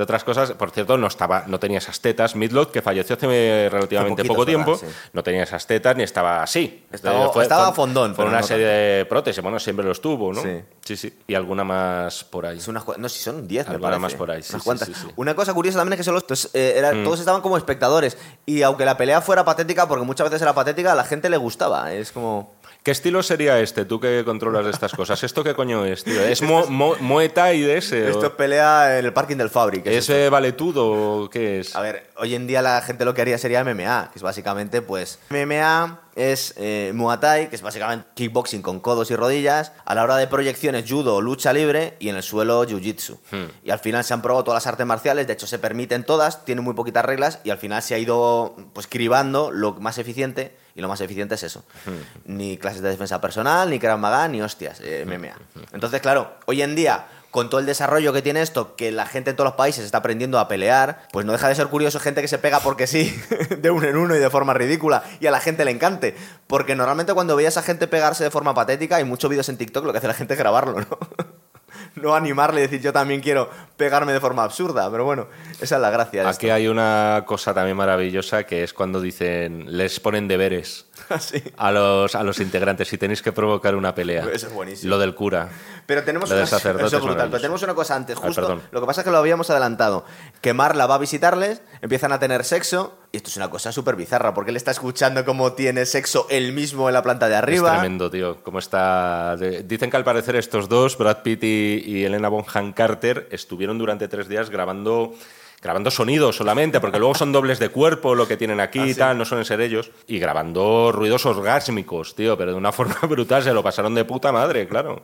Otras cosas, por cierto, no estaba, no tenía esas tetas. Meatloaf, que falleció hace relativamente Hace poquito, poco verdad, tiempo, sí. no tenía esas tetas ni estaba así. Estaba- Eh, estaba fondón, Por una no serie de prótesis, bueno, siempre los tuvo, ¿no? Sí. sí, sí. Y alguna más por ahí. Es no, si son 10, me parece. más por ahí, sí. Una cosa curiosa también es que solo estos, eh, era- Mm. todos estaban como espectadores. Y aunque la pelea fuera patética, porque muchas veces era patética, a la gente le gustaba. Es como... ¿Qué estilo sería este, tú que controlas de estas cosas? ¿Esto qué coño es, tío? ¿Es mo, mo- Muay Thai de ese? o- Esto es pelea en el parking del Fabric. ¿Es eh, valetudo o qué es? A ver, hoy en día la gente lo que haría sería MMA, que es básicamente, pues, MMA es eh, Muay Thai, que es básicamente kickboxing con codos y rodillas. A la hora de proyecciones, judo, lucha libre y en el suelo, jiu-jitsu. Hmm. Y al final se han probado todas las artes marciales, de hecho se permiten todas, tienen muy poquitas reglas y al final se ha ido, pues, cribando lo más eficiente y lo más eficiente es eso. Hmm. Ni clases de defensa personal, ni Krav Maga, ni hostias, eh, MMA. Entonces, claro, hoy en día con todo el desarrollo que tiene esto, que la gente en todos los países está aprendiendo a pelear, pues no deja de ser curioso gente que se pega porque sí, (laughs) de uno en uno y de forma ridícula, y a la gente le encante. Porque normalmente cuando veías a gente pegarse de forma patética, hay muchos vídeos en TikTok, lo que hace la gente es grabarlo, ¿no? (laughs) No animarle y decir yo también quiero pegarme de forma absurda, pero bueno, esa es la gracia. de Aquí hay una cosa también maravillosa que es cuando dicen, les ponen deberes. (laughs) Sí. a los, a los integrantes si tenéis que provocar una pelea. Eso es buenísimo. Lo del cura. Pero tenemos, Lo una, eso es es brutal, pero tenemos una cosa antes, justo. lo que pasa es que lo habíamos adelantado. Que Marla va a visitarles, empiezan a tener sexo, y esto es una cosa súper bizarra, porque él está escuchando cómo tiene sexo él mismo en la planta de Es arriba. tremendo, tío. ¿Cómo está? Dicen que al parecer estos dos, Brad Pitt y, y Elena Bonham Carter, estuvieron durante tres días grabando, grabando sonidos solamente, porque luego son dobles de cuerpo lo que tienen aquí Ah, y tal, no suelen ser ellos, y grabando ruidos orgásmicos, tío, pero de una (laughs) forma brutal, se lo pasaron de puta madre, claro.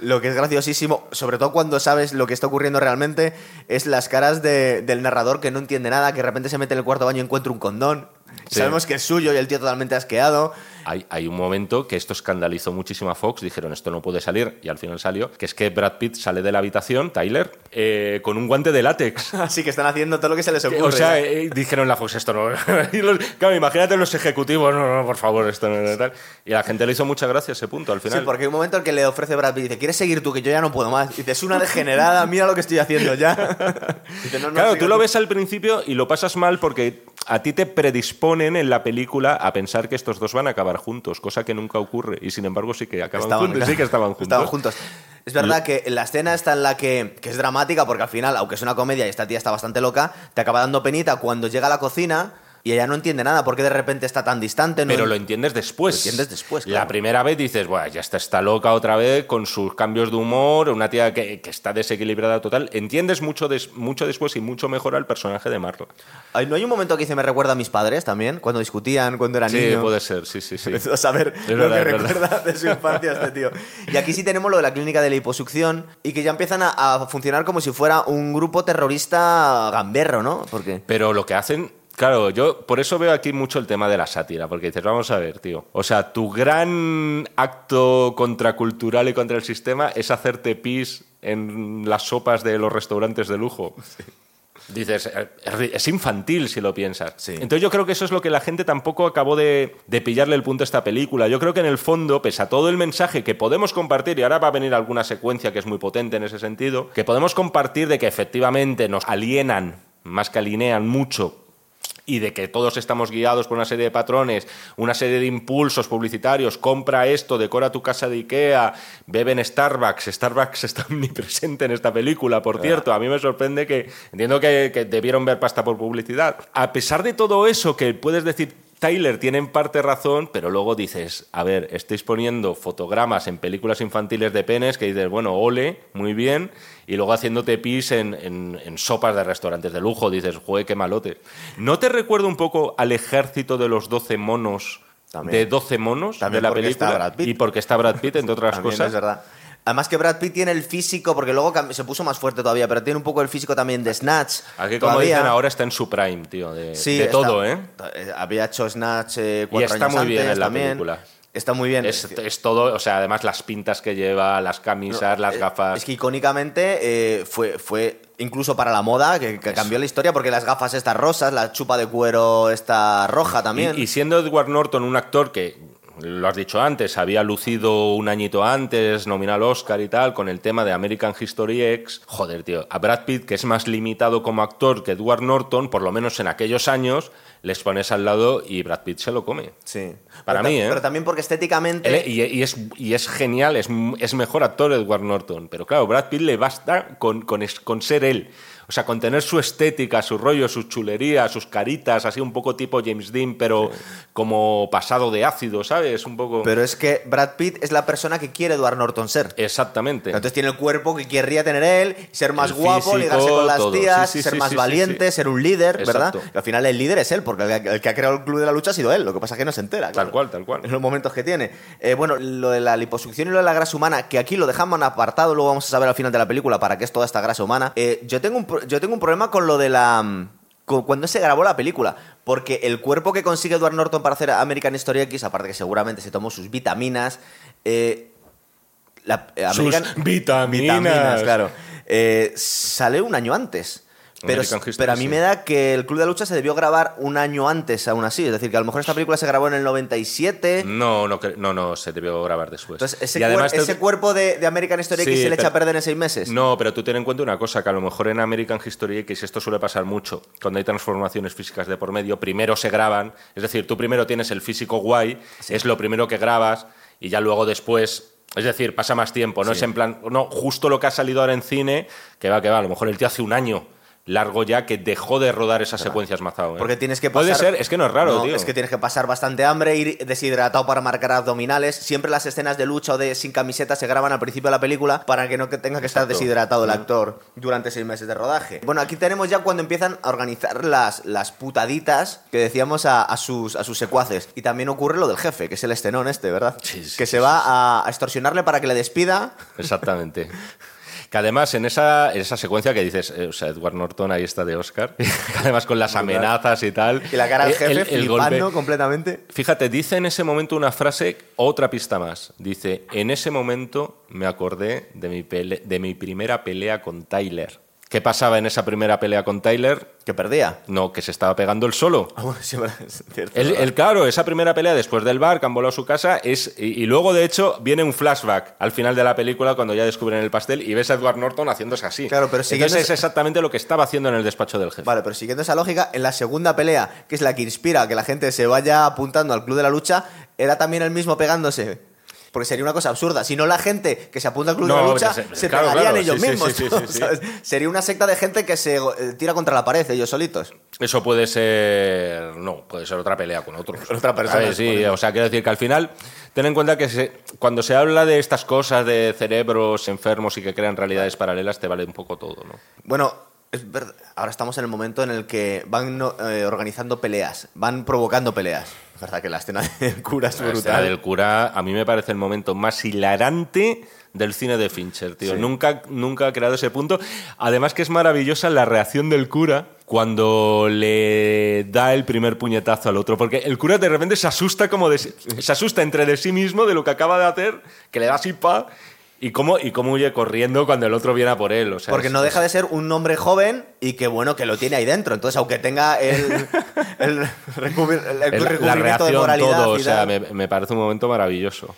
Lo que es graciosísimo, sobre todo cuando sabes lo que está ocurriendo realmente, es las caras de- del narrador que no entiende nada, que de repente se mete en el cuarto baño y encuentra un condón. Sí. Sabemos que es suyo y el tío totalmente asqueado. Hay, hay un momento que esto escandalizó muchísimo a Fox, dijeron esto no puede salir y al final salió, que es que Brad Pitt sale de la habitación, Tyler, eh, con un guante de látex. (laughs) Así que están haciendo todo lo que se les ocurre. O sea, eh, dijeron la Fox, esto no. (laughs) Y los- claro, imagínate los ejecutivos, no, no, por favor, esto no, no, tal. Y a la gente le hizo mucha gracia ese punto al final. Sí, porque hay un momento en que le ofrece Brad Pitt y dice, ¿quieres seguir tú? Que yo ya no puedo más. Y dice, es una degenerada, mira lo que estoy haciendo ya. (laughs) Dice, "No, no, Claro, tú lo tú". ves al principio y lo pasas mal porque a ti te predisponen en la película a pensar que estos dos van a acabar juntos, cosa que nunca ocurre. Y sin embargo sí que acaban Estaban, juntos. Sí que estaban juntos. Estaban juntos. Es verdad que la escena está en la que, que es dramática, porque al final, aunque es una comedia y esta tía está bastante loca, te acaba dando penita cuando llega a la cocina y ella no entiende nada, porque de repente está tan distante. No Pero lo entiendes después. Lo entiendes después, La primera vez dices, bueno, ya está, está loca otra vez con sus cambios de humor, una tía que, que está desequilibrada total. Entiendes mucho, des- mucho después y mucho mejor al personaje de Marla. Ay, ¿No hay un momento que dice me recuerda a mis padres también? Cuando discutían, cuando era Sí, niño. puede ser, sí, sí, sí. (laughs) A saber Es lo verdad, que recuerda de su infancia este tío. Y aquí sí tenemos lo de la clínica de liposucción y que ya empiezan a, a funcionar como si fuera un grupo terrorista gamberro, ¿no? Porque Pero lo que hacen, claro, yo por eso veo aquí mucho el tema de la sátira, porque dices, vamos a ver, tío. O sea, tu gran acto contracultural y contra el sistema es hacerte pis en las sopas de los restaurantes de lujo. Dices, eh, es infantil si lo piensas. Sí. Entonces yo creo que eso es lo que la gente tampoco acabó de, de pillarle el punto a esta película. Yo creo que en el fondo, pese a todo el mensaje que podemos compartir, y ahora va a venir alguna secuencia que es muy potente en ese sentido, que podemos compartir de que efectivamente nos alienan, más que alinean mucho y de que todos estamos guiados por una serie de patrones, una serie de impulsos publicitarios, compra esto, decora tu casa de Ikea, bebe en Starbucks, Starbucks está (laughs) omnipresente en esta película, por cierto, a mí me sorprende que, entiendo que, que debieron ver pasta por publicidad. A pesar de todo eso que puedes decir... Tyler tiene en parte razón, pero luego dices, a ver, estáis poniendo fotogramas en películas infantiles de penes que dices, bueno, ole, muy bien, y luego haciéndote pis en, en- en sopas de restaurantes de lujo, dices, joder, qué malote. ¿No te recuerda un poco al ejército de los 12 monos, También. de 12 monos También de la película? Y porque está Brad Pitt, entre otras (laughs) cosas. es verdad. Además que Brad Pitt tiene el físico, porque luego se puso más fuerte todavía, pero tiene un poco el físico también de Snatch. Aquí, como todavía. dicen ahora, está en su prime, tío, de, Sí, de está- todo, ¿eh? eh, Había hecho Snatch eh, cuatro está años muy bien antes en la también. película. Está muy bien. Es, es todo, o sea, además las pintas que lleva, las camisas, las Eh, gafas. Es que icónicamente eh, fue, fue incluso para la moda que, que cambió la historia porque las gafas estas rosas, la chupa de cuero esta roja también. Y, y siendo Edward Norton un actor que, lo has dicho antes, había lucido un añito antes, nominal al Oscar y tal, con el tema de American History X, joder, tío, a Brad Pitt, que es más limitado como actor que Edward Norton, por lo menos en aquellos años, les pones al lado y Brad Pitt se lo come. sí. para Pero mí, ¿eh? Pero también porque estéticamente... Él- y, y es, y es genial, es, es mejor actor Edward Norton. Pero claro, Brad Pitt le basta con, con, con ser él. O sea, con tener su estética, su rollo, su chulería, sus caritas, así un poco tipo James Dean, pero como pasado de ácido, ¿sabes? Un poco... Pero es que Brad Pitt es la persona que quiere Edward Norton ser. Exactamente. Entonces tiene el cuerpo que querría tener él, ser más El guapo, físico, ligarse con las todo. tías, Sí, sí, ser más valiente, ser un líder, ¿verdad? Que al final el líder es él, porque el que, ha creado el club de la lucha ha sido él. Lo que pasa es que no se entera. Tal claro. cual, tal cual. En los momentos que tiene. Eh, bueno, lo de la liposucción y lo de la grasa humana, que aquí lo dejamos apartado, luego vamos a saber al final de la película para qué es toda esta grasa humana. Eh, yo, tengo un, yo tengo un problema con lo de la. mm, con- cuando se grabó la película, porque el cuerpo que consigue Edward Norton para hacer American Story X, aparte que seguramente se tomó sus vitaminas, eh, la, eh, Sus vitaminas. claro, eh, sale un año antes. Pero, History, pero a mí sí. me da que el Club de la Lucha se debió grabar un año antes, aún así. Es decir, que a lo mejor esta película se grabó en el 97. No, no, no, no, se debió grabar después. Entonces, ese, te- cuerpo de, de American Story Sí, X se le echa a perder en seis meses. No, pero tú ten en cuenta una cosa, que a lo mejor en American History X esto suele pasar mucho, cuando hay transformaciones físicas de por medio, primero se graban, es decir, tú primero tienes el físico guay, es lo primero que grabas, y ya luego después, es decir, pasa más tiempo, no es en plan, no, justo lo que ha salido ahora en cine, que va, que va, a lo mejor el tío hace un año largo ya que dejó de rodar esas secuencias mazao. ¿eh? Porque tienes que pasar. Puede ser, es que no es raro, No, tío. Es que tienes que pasar bastante hambre, ir deshidratado para marcar abdominales. Siempre las escenas de lucha o de sin camiseta se graban al principio de la película para que no tenga que estar Exacto. deshidratado el actor durante seis meses de rodaje. Bueno, aquí tenemos ya cuando empiezan a organizar las, las putaditas que decíamos a, a sus, a sus secuaces. Y también ocurre lo del jefe, que es el estenón este, ¿verdad? Sí, sí, que se va a, a extorsionarle para que le despida. Exactamente. (laughs) Que además en esa, en esa secuencia que dices, eh, o sea, Edward Norton ahí está de Oscar, (laughs) además con las amenazas y tal. Y la cara del eh, jefe el- el golpe. completamente. Fíjate, dice en ese momento una frase, otra pista más. Dice, en ese momento me acordé de mi, pele- de mi primera pelea con Tyler. ¿Qué pasaba en esa primera pelea con Tyler? Que perdía. No, que se estaba pegando el solo. Ah, bueno, sí, (laughs) es cierto. El, el- claro, esa primera pelea después del bar, que han volado a su casa, es. Y, y luego, de hecho, viene un flashback al final de la película cuando ya descubren el pastel y ves a Edward Norton haciéndose así. Claro, pero siguiendo Entonces es exactamente lo que estaba haciendo en el despacho del jefe. Vale, pero siguiendo esa lógica, en la segunda pelea, que es la que inspira a que la gente se vaya apuntando al club de la lucha, era también el mismo pegándose. Porque sería una cosa absurda. Si no, la gente que se apunta al club de la lucha se- se, claro, pegarían claro, ellos sí, mismos. (laughs) Sería una secta de gente que se eh, tira contra la pared ellos solitos. Eso puede ser. No, puede ser otra pelea con otros. (laughs) Otra persona. Sí, o sea, quiero decir que al final, ten en cuenta que se- cuando se habla de estas cosas de cerebros enfermos y que crean realidades paralelas, te vale un poco todo, ¿no? Bueno, es verdad, ahora estamos en el momento en el que van eh, organizando peleas, van provocando peleas. Es verdad que la escena (laughs) del cura es La escena brutal. del cura, a mí me parece el momento más hilarante del cine de Fincher, tío. Sí. Nunca, nunca ha creado ese punto. Además que es maravillosa la reacción del cura cuando le da el primer puñetazo al otro. Porque el cura de repente se asusta como de, se asusta entre de sí mismo de lo que acaba de hacer, que le da así pa. Y cómo, y cómo huye corriendo cuando el otro viene a por él. O sea, Porque es- no deja de ser un hombre joven y que bueno, que lo tiene ahí dentro. Entonces, aunque tenga el, (laughs) el, recubri- el recubrimiento de moralidad. todo. O sea, me, me parece un momento maravilloso.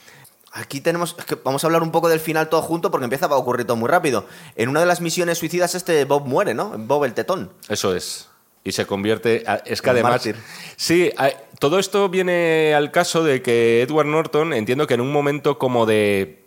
Aquí tenemos. es que vamos a hablar un poco del final todo junto porque empieza a ocurrir todo muy rápido. En una de las misiones suicidas, este Bob muere, ¿no? Bob el tetón. Eso es. Y se convierte. a- Es que además. mártir. Sí, a- todo esto viene al caso de que Edward Norton, entiendo que en un momento como de.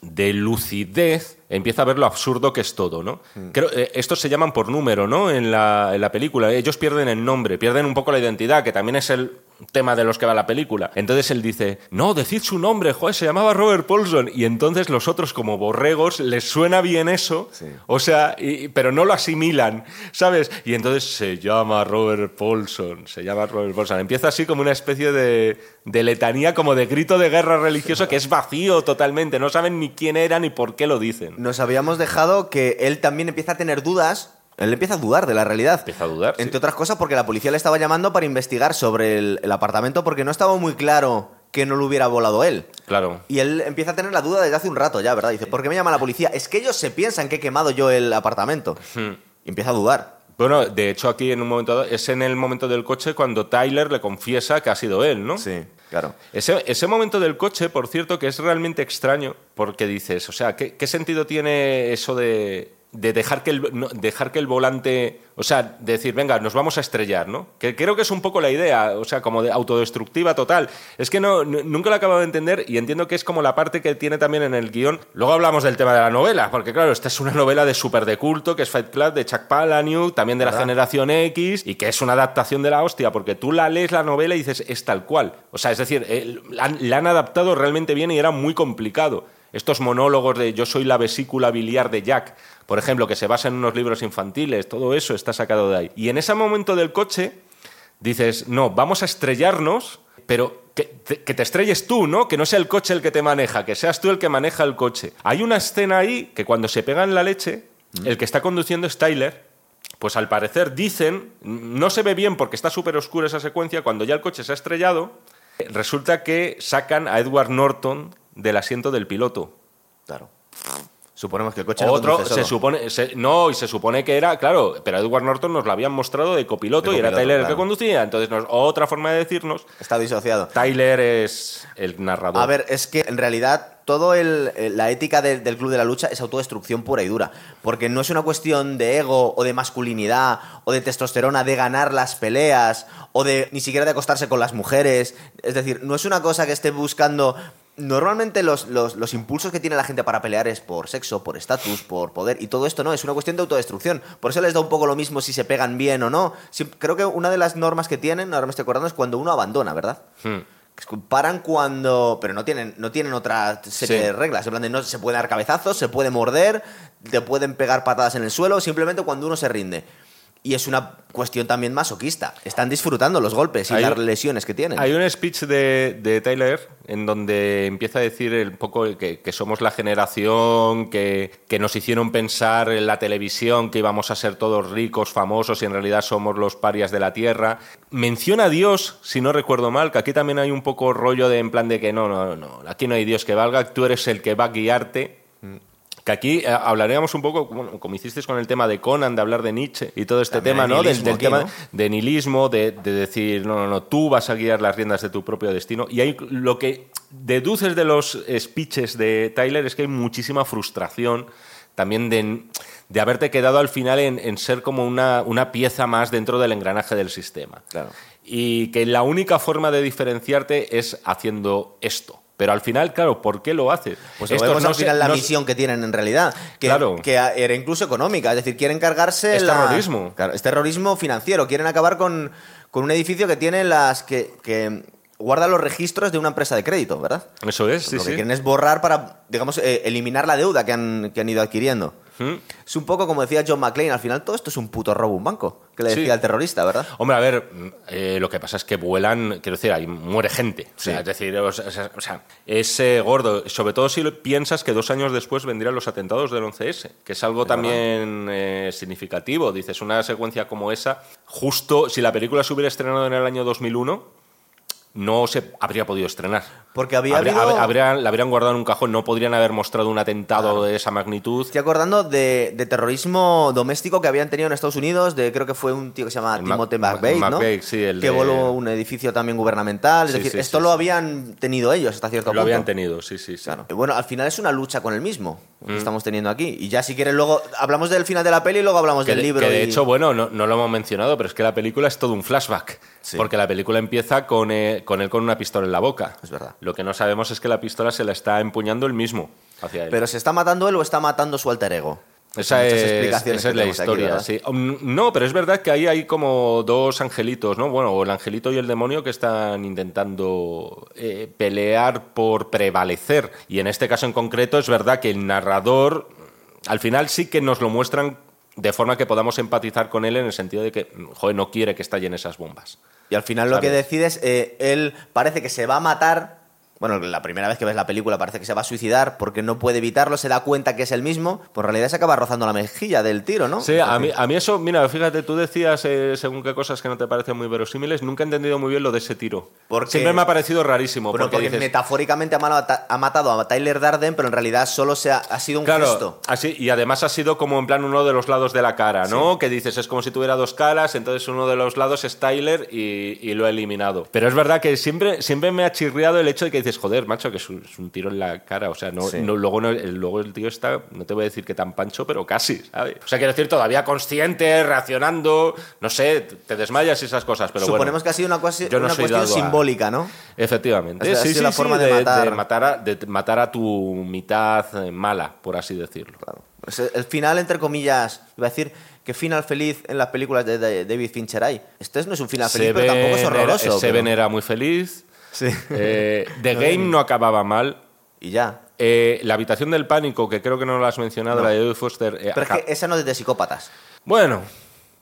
De lucidez, empieza a ver lo absurdo que es todo, ¿no? Mm. Creo, eh, estos se llaman por número, ¿no? En la, en la película. Ellos pierden el nombre, pierden un poco la identidad, que también es el tema de los que va la película. Entonces él dice, no, decid su nombre, joder, se llamaba Robert Paulson. Y entonces los otros, como borregos, les suena bien eso, Sí. o sea, y- pero no lo asimilan, ¿sabes? Y entonces se llama Robert Paulson, se llama Robert Paulson. Empieza así como una especie de, de letanía, como de grito de guerra religioso que es vacío totalmente. No saben ni quién era ni por qué lo dicen. Nos habíamos dejado que él también empieza a tener dudas. Él empieza a dudar de la realidad. Empieza a dudar, sí. Entre otras cosas porque la policía le estaba llamando para investigar sobre el, el apartamento porque no estaba muy claro que no lo hubiera volado él. Claro. Y él empieza a tener la duda desde hace un rato ya, ¿verdad? Dice, ¿por qué me llama la policía? Es que ellos se piensan que he quemado yo el apartamento. Hmm. Y empieza a dudar. Bueno, de hecho aquí en un momento dado, es en el momento del coche cuando Tyler le confiesa que ha sido él, ¿no? Sí, claro. Ese, ese momento del coche, por cierto, que es realmente extraño, porque dices, o sea, ¿qué, qué sentido tiene eso de, de dejar, que el, no, dejar que el volante, o sea, decir, venga, nos vamos a estrellar, ¿no? Que creo que es un poco la idea, o sea, como de autodestructiva total. Es que no, nu- nunca lo he acabado de entender y entiendo que es como la parte que tiene también en el guion. Luego hablamos del tema de la novela, porque claro, esta es una novela de súper de culto, que es Fight Club, de Chuck Palahniuk, también de la generación X, y que es una adaptación de la hostia, porque tú la lees la novela y dices, es tal cual. O sea, es decir, eh, la han adaptado realmente bien y era muy complicado. Estos monólogos de yo soy la vesícula biliar de Jack, por ejemplo, que se basa en unos libros infantiles, todo eso está sacado de ahí. Y en ese momento del coche dices, no, vamos a estrellarnos, pero que te, que te estrelles tú, ¿no? Que no sea el coche el que te maneja, que seas tú el que maneja el coche. Hay una escena ahí que cuando se pegan la leche, el que está conduciendo es Tyler, pues al parecer dicen, no se ve bien porque está súper oscura esa secuencia, cuando ya el coche se ha estrellado, resulta que sacan a Edward Norton del asiento del piloto. Claro. Suponemos que el coche no Otro conduce se supone, se- no, y se supone que era, claro, pero Edward Norton nos lo habían mostrado de copiloto, De y era Tyler el que conducía. Entonces, nos- otra forma de decirnos, Está disociado. Tyler es el narrador. A ver, es que en realidad todo el, el- la ética del, del club de la lucha es autodestrucción pura y dura. Porque no es una cuestión de ego o de masculinidad o de testosterona, de ganar las peleas o de ni siquiera de acostarse con las mujeres. Es decir, no es una cosa que esté buscando. Normalmente los, los- los impulsos que tiene la gente para pelear es por sexo, por estatus, por poder, y todo esto no, es una cuestión de autodestrucción. Por eso les da un poco lo mismo si se pegan bien o no. Sí, creo que una de las normas que tienen, ahora me estoy acordando, es cuando uno abandona, ¿verdad? Hmm. Paran cuando. Pero no tienen, no tienen otra serie Sí. de reglas. En plan de no se puede dar cabezazos, se puede morder, te pueden pegar patadas en el suelo, simplemente cuando uno se rinde. Y es una cuestión también masoquista. Están disfrutando los golpes y Hay- las lesiones que tienen. Hay un speech de, de Tyler en donde empieza a decir un poco que, que somos la generación que, que nos hicieron pensar en la televisión que íbamos a ser todos ricos, famosos y en realidad somos los parias de la tierra. Menciona a Dios, si no recuerdo mal, que aquí también hay un poco rollo de en plan de que no, no, no, aquí no hay Dios que valga, tú eres el que va a guiarte. Que aquí eh, hablaríamos un poco, bueno, como hicisteis con el tema de Conan, de hablar de Nietzsche y todo este También tema, ¿no? Del, nihilismo del aquí, tema ¿no? de nihilismo, de, de decir, no, no, no, tú vas a guiar las riendas de tu propio destino. Y hay lo que deduces de los speeches de Tyler es que hay muchísima frustración también de, de haberte quedado al final en, en ser como una, una pieza más dentro del engranaje del sistema. Claro. Y que la única forma de diferenciarte es haciendo esto. Pero al final, claro, ¿por qué lo haces? Pues Estos vemos no al se- la no misión que tienen en realidad. Que, Claro. que era incluso económica. Es decir, quieren cargarse. Es la- terrorismo. Claro, es terrorismo financiero. Quieren acabar con, con un edificio que tiene las. que, que guarda los registros de una empresa de crédito, ¿verdad? Eso es, sí, lo que sí. quieren es borrar para, digamos, eh, eliminar la deuda que han, que han ido adquiriendo. ¿Mm? Es un poco como decía John McClane, al final todo esto es un puto robo, a un banco, que le Sí. decía al terrorista, ¿verdad? Hombre, a ver, eh, lo que pasa es que vuelan, quiero decir, ahí muere gente. O sea, Sí. Es decir, o sea, o sea, es eh, gordo. Sobre todo si piensas que dos años después vendrían los atentados del 11S, que es algo también eh, significativo. Dices, una secuencia como esa, justo si la película se hubiera estrenado en el año 2001, no se habría podido estrenar. Porque había Habría- habido- hab- habrían- la habrían guardado en un cajón, no podrían haber mostrado un atentado de esa magnitud. Estoy acordando de, de terrorismo doméstico que habían tenido en Estados Unidos, de creo que fue un tío que se llama El Timothy McVeigh, ¿no? McVeigh, sí, el que de- voló un edificio también gubernamental. Es Sí, decir, sí, esto sí, lo habían tenido ellos hasta cierto Lo punto. habían tenido, sí, sí. Claro. Bueno, al final es una lucha con el mismo Mm. que estamos teniendo aquí. Y ya si quieres luego hablamos del final de la peli y luego hablamos Que del de, libro. que de y- hecho, bueno, no, no lo hemos mencionado, pero es que la película es todo un flashback. Sí. Porque la película empieza con, eh, con él con una pistola en la boca. Es verdad. Lo que no sabemos es que la pistola se la está empuñando él mismo hacia él. Pero se está matando él o está matando su alter ego. esa es, explicaciones esa es la aquí, historia. Um, No, pero es verdad que ahí hay como dos angelitos, ¿no? Bueno, el angelito y el demonio que están intentando eh, pelear por prevalecer. Y en este caso en concreto es verdad que el narrador, al final sí que nos lo muestran de forma que podamos empatizar con él en el sentido de que, joder, no quiere que estallen esas bombas. Y al final lo que ¿Sabes? decides, eh, él parece que se va a matar. Bueno, la primera vez que ves la película parece que se va a suicidar porque no puede evitarlo, se da cuenta que es el mismo, pues en realidad se acaba rozando la mejilla del tiro, ¿no? Sí, a mí, a mí eso, mira, fíjate, tú decías eh, según qué cosas que no te parecen muy verosímiles, nunca he entendido muy bien lo de ese tiro. Porque- Siempre me ha parecido rarísimo. Bueno, porque porque dices, metafóricamente ha, matado a Tyler Darden, pero en realidad solo se ha, ha sido un Claro, gesto. así, y además ha sido como en plan uno de los lados de la cara, ¿no? Que dices, es como si tuviera dos caras, entonces uno de los lados es Tyler y, y lo ha eliminado. Pero es verdad que siempre, siempre me ha chirriado el hecho de que dices, joder, macho, que es un, es un tiro en la cara. O sea, no, Sí. no- luego, no- el, luego el tío está, no te voy a decir que tan pancho, pero casi, ¿sabes? O sea, quiero decir, todavía consciente, reaccionando, no sé, te desmayas y esas cosas, pero Suponemos bueno. que ha sido una, cuasi- no una cuestión a- simbólica, ¿no? Efectivamente. O sea, ha sí, sido sí, la sí, forma de de, matar. de matar a, de matar a tu mitad eh, mala, por así decirlo. Claro. Pues el final, entre comillas, iba a decir que final feliz en las películas de, David Fincher hay. Este no es un final feliz, pero tampoco es horroroso. Seven pero- era muy feliz. Sí. Eh, (laughs) The Game no acababa mal. Y ya. Eh, la habitación del pánico, que creo que no lo has mencionado, No. la de Jodie Foster. eh, Pero es que esa no es de psicópatas. Bueno,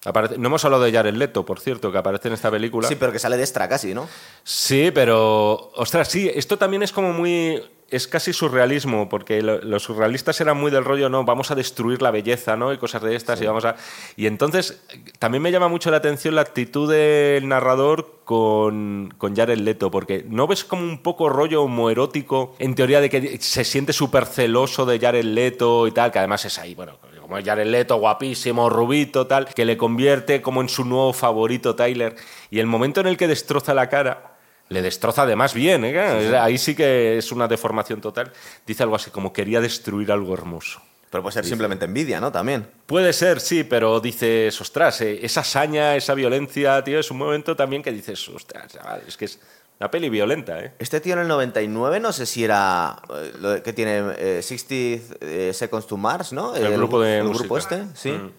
aparece- no hemos hablado de Jared Leto, por cierto, que aparece en esta película. Sí, pero que sale de extra casi, ¿no? Sí, pero. Ostras, sí, esto también es como muy. Es casi surrealismo, porque lo- los surrealistas eran muy del rollo, no, vamos a destruir la belleza, ¿no? Y cosas de estas, y vamos a. Y entonces, también me llama mucho la atención la actitud del narrador con, con Jared Leto, porque no ves como un poco rollo homoerótico, en teoría de que se siente súper celoso de Jared Leto y tal, que además es ahí, bueno, como Jared Leto, guapísimo, rubito, tal, que le convierte como en su nuevo favorito Tyler. Y el momento en el que destroza la cara, le destroza además bien, ¿eh? Ahí sí que es una deformación total. Dice algo así como quería destruir algo hermoso. Pero puede ser simplemente envidia, ¿no? También. Puede ser, sí, pero dices, ostras, eh, esa saña, esa violencia, tío, es un momento también que dices, ostras, chaval, es que es una peli violenta, ¿eh? Este tío en el 99, no sé si era eh, lo que tiene eh, 60 eh, Seconds to Mars, ¿no? El grupo de el música. grupo este, sí. Mm.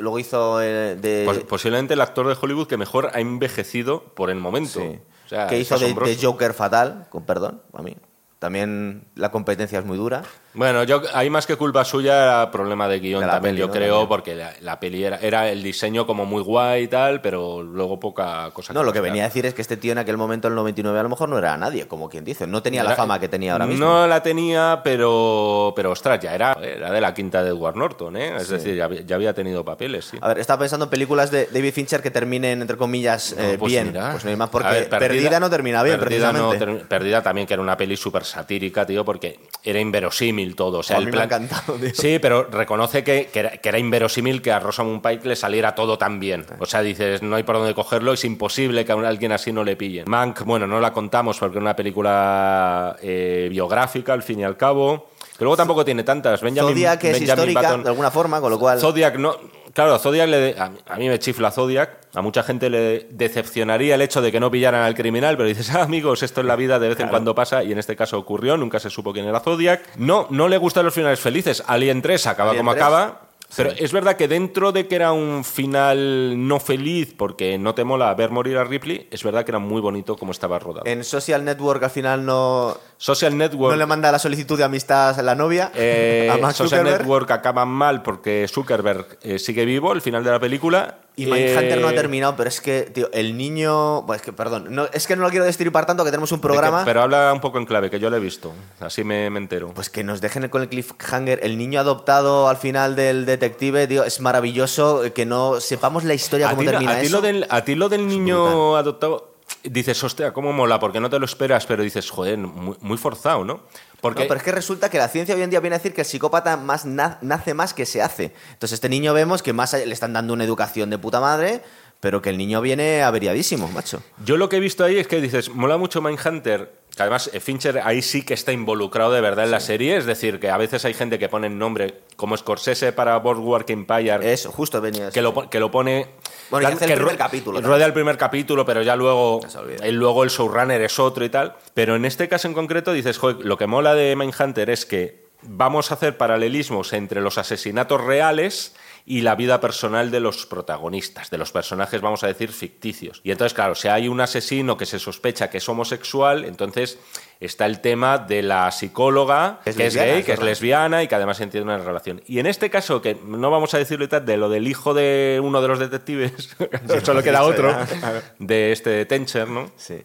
Luego hizo de... Pos- posiblemente el actor de Hollywood que mejor ha envejecido por el momento. sí. O sea, que hizo de, de Joker fatal, con perdón, a mí. También la competencia es muy dura. Bueno, yo hay más que culpa suya era problema de guion De también, peli, yo ¿no? creo, También. porque la, la peli era, era el diseño como muy guay y tal, pero luego poca cosa. No, lo que venía a decir es que este tío en aquel momento, en el 99, a lo mejor no era nadie, como quien dice. No tenía la fama que tenía ahora mismo. No la tenía, pero, pero ostras, ya era, era de la quinta de Edward Norton, ¿eh? Es decir, ya, había- ya había tenido papeles, sí. A ver, estaba pensando en películas de David Fincher que terminen, entre comillas, eh, pues bien. mira. Pues no hay más, porque ver, perdida, no termina bien, Perdida, no precisamente. ter- Perdida también, que era una peli súper satírica, tío, porque era inverosímil todo. O sea, A el mí me ha plan- encantado, tío. Sí, pero reconoce que, que era, que era inverosímil que a Rosamund Pike le saliera todo tan bien. O sea, dices, no hay por dónde cogerlo, es imposible que a alguien así no le pillen. Mank, bueno, no la contamos porque es una película eh, biográfica, al fin y al cabo. Pero luego tampoco tiene tantas. Benjamin, Zodiac es Benjamin histórica, Button- de alguna forma, con lo cual... Zodiac no. Claro, Zodiac le, a, a mí me chifla Zodiac. A mucha gente le decepcionaría el hecho de que no pillaran al criminal, pero dices, (laughs) ah, amigos, esto en la vida de vez en cuando pasa y en este caso ocurrió, nunca se supo quién era Zodiac. No, no le gustan los finales felices. Alien 3 acaba Alien como 3, acaba. Pero es verdad que dentro de que era un final no feliz porque no te mola ver morir a Ripley, es verdad que era muy bonito como estaba rodado. En Social Network al final no, Social Network. no le manda la solicitud de amistad a la novia, Eh, (laughs) a Social. Network acaban mal porque Zuckerberg eh, sigue vivo al final de la película. Y Mindhunter Eh, no ha terminado, pero es que, tío, el niño... Bueno, es que, perdón, no, es que no lo quiero destripar tanto que tenemos un que- programa... pero habla un poco en clave, que yo lo he visto. Así me, me entero. Pues que nos dejen con el cliffhanger. El niño adoptado al final del detective, tío, es maravilloso que no sepamos la historia, cómo ti, termina a ti eso. lo del, a ti lo del niño adoptado, dices, hostia, cómo mola, porque no te lo esperas, pero dices, joder, muy, muy forzado, ¿no? Porque No, pero es que resulta que la ciencia hoy en día viene a decir que el psicópata más na- nace más que se hace. Entonces este niño vemos que más le están dando una educación de puta madre, pero que el niño viene averiadísimo, macho. Yo lo que he visto ahí es que dices, mola mucho Mindhunter. Que Además, eh, Fincher ahí sí que está involucrado de verdad en la serie. Es decir, que a veces hay gente que pone el nombre, como Scorsese para Boardwalk Empire, Eso, justo venía que lo, que lo pone. Bueno, hace el que primer capítulo también. Rueda el primer capítulo, pero ya luego. olvida. el- luego el showrunner es otro y tal. Pero en este caso en concreto dices, joder, lo que mola de Mindhunter es que vamos a hacer paralelismos entre los asesinatos reales y la vida personal de los protagonistas, de los personajes, vamos a decir, ficticios. Y entonces, claro, si hay un asesino que se sospecha que es homosexual, entonces está el tema de la psicóloga, Es que es gay, que es lesbiana y que además entiende una relación. Y en este caso, que no vamos a decirlo y tal, de lo del hijo de uno de los detectives, (laughs) solo queda otro, de este Tencher, ¿no? Sí.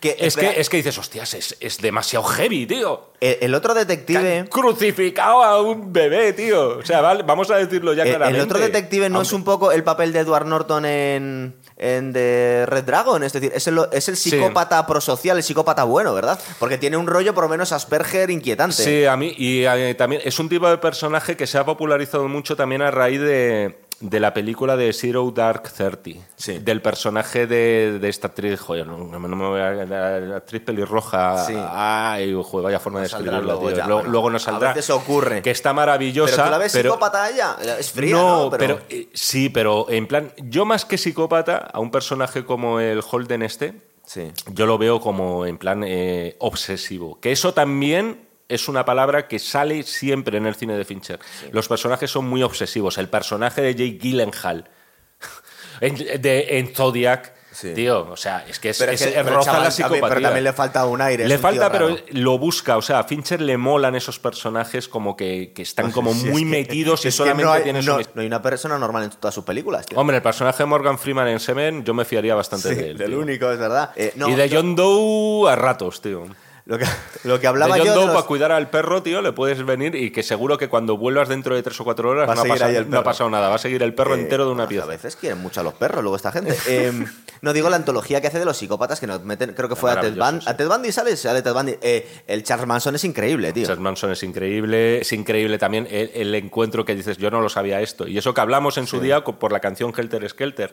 Que, Es espera, que, es que dices, hostias, es, es demasiado heavy, tío. el, el otro detective... han crucificado a un bebé, tío. O sea, vale, vamos a decirlo ya El, el claramente. otro detective no es un poco el papel de Edward Norton en, en The Red Dragon, es decir, es el, es el Sí. psicópata prosocial, el psicópata bueno, ¿verdad? Porque tiene un rollo por lo menos Asperger inquietante. Sí, a mí. Y eh, también es un tipo de personaje que se ha popularizado mucho también a raíz de, de la película de Zero Dark Thirty. Sí. Del personaje de, de esta actriz, joder, no, no me voy a. La, actriz pelirroja. Sí. Ay, joder, vaya forma de saldrá escribirla, luego tío. ya, Luego, bueno, luego nos a saldrá. veces ocurre. Que está maravillosa. Pero tú la ves pero- psicópata a ella, es fría, ¿no? no, pero, eh, sí, pero en plan, yo más que psicópata, a un personaje como el Holden este, Sí. yo lo veo como en plan eh, obsesivo. Que eso también es una palabra que sale siempre en el cine de Fincher. Los personajes son muy obsesivos. El personaje de Jake Gyllenhaal (laughs) en, de- en Zodiac, Sí. tío, o sea, es que es, Pero, es- roza chaval, la también- psicopatía. pero también le falta un aire. Le un falta, pero lo busca. O sea, a Fincher le molan esos personajes como que, que están (laughs) como Sí, muy es que- metidos y solamente no hay, tienen no, su no hay una persona normal en todas sus películas, tío. Hombre, el personaje de Morgan Freeman en Seven, yo me fiaría bastante Sí, de él. del tío. único, es verdad. Eh, no, y de John Doe a ratos, tío. Lo que, (laughs) lo que De hablaba John yo de Doe los- para cuidar al perro, tío, le puedes venir y que seguro que cuando vuelvas dentro de tres o cuatro horas a no ha, pasado, no ha nada. Va a seguir el perro Eh, entero de una A pieza. veces quieren mucho a los perros, luego esta gente. (laughs) Eh, no digo la antología que hace de los psicópatas que nos meten, creo que fue a Ted, Maravilloso, Bundy. sí. ¿A Ted Bundy sale? Sale Ted Bundy. Eh, el Charles Manson es increíble, tío. Charles Manson es increíble, es increíble también el, el encuentro que dices, yo no lo sabía esto. Y eso que hablamos en su día por la canción Helter Skelter,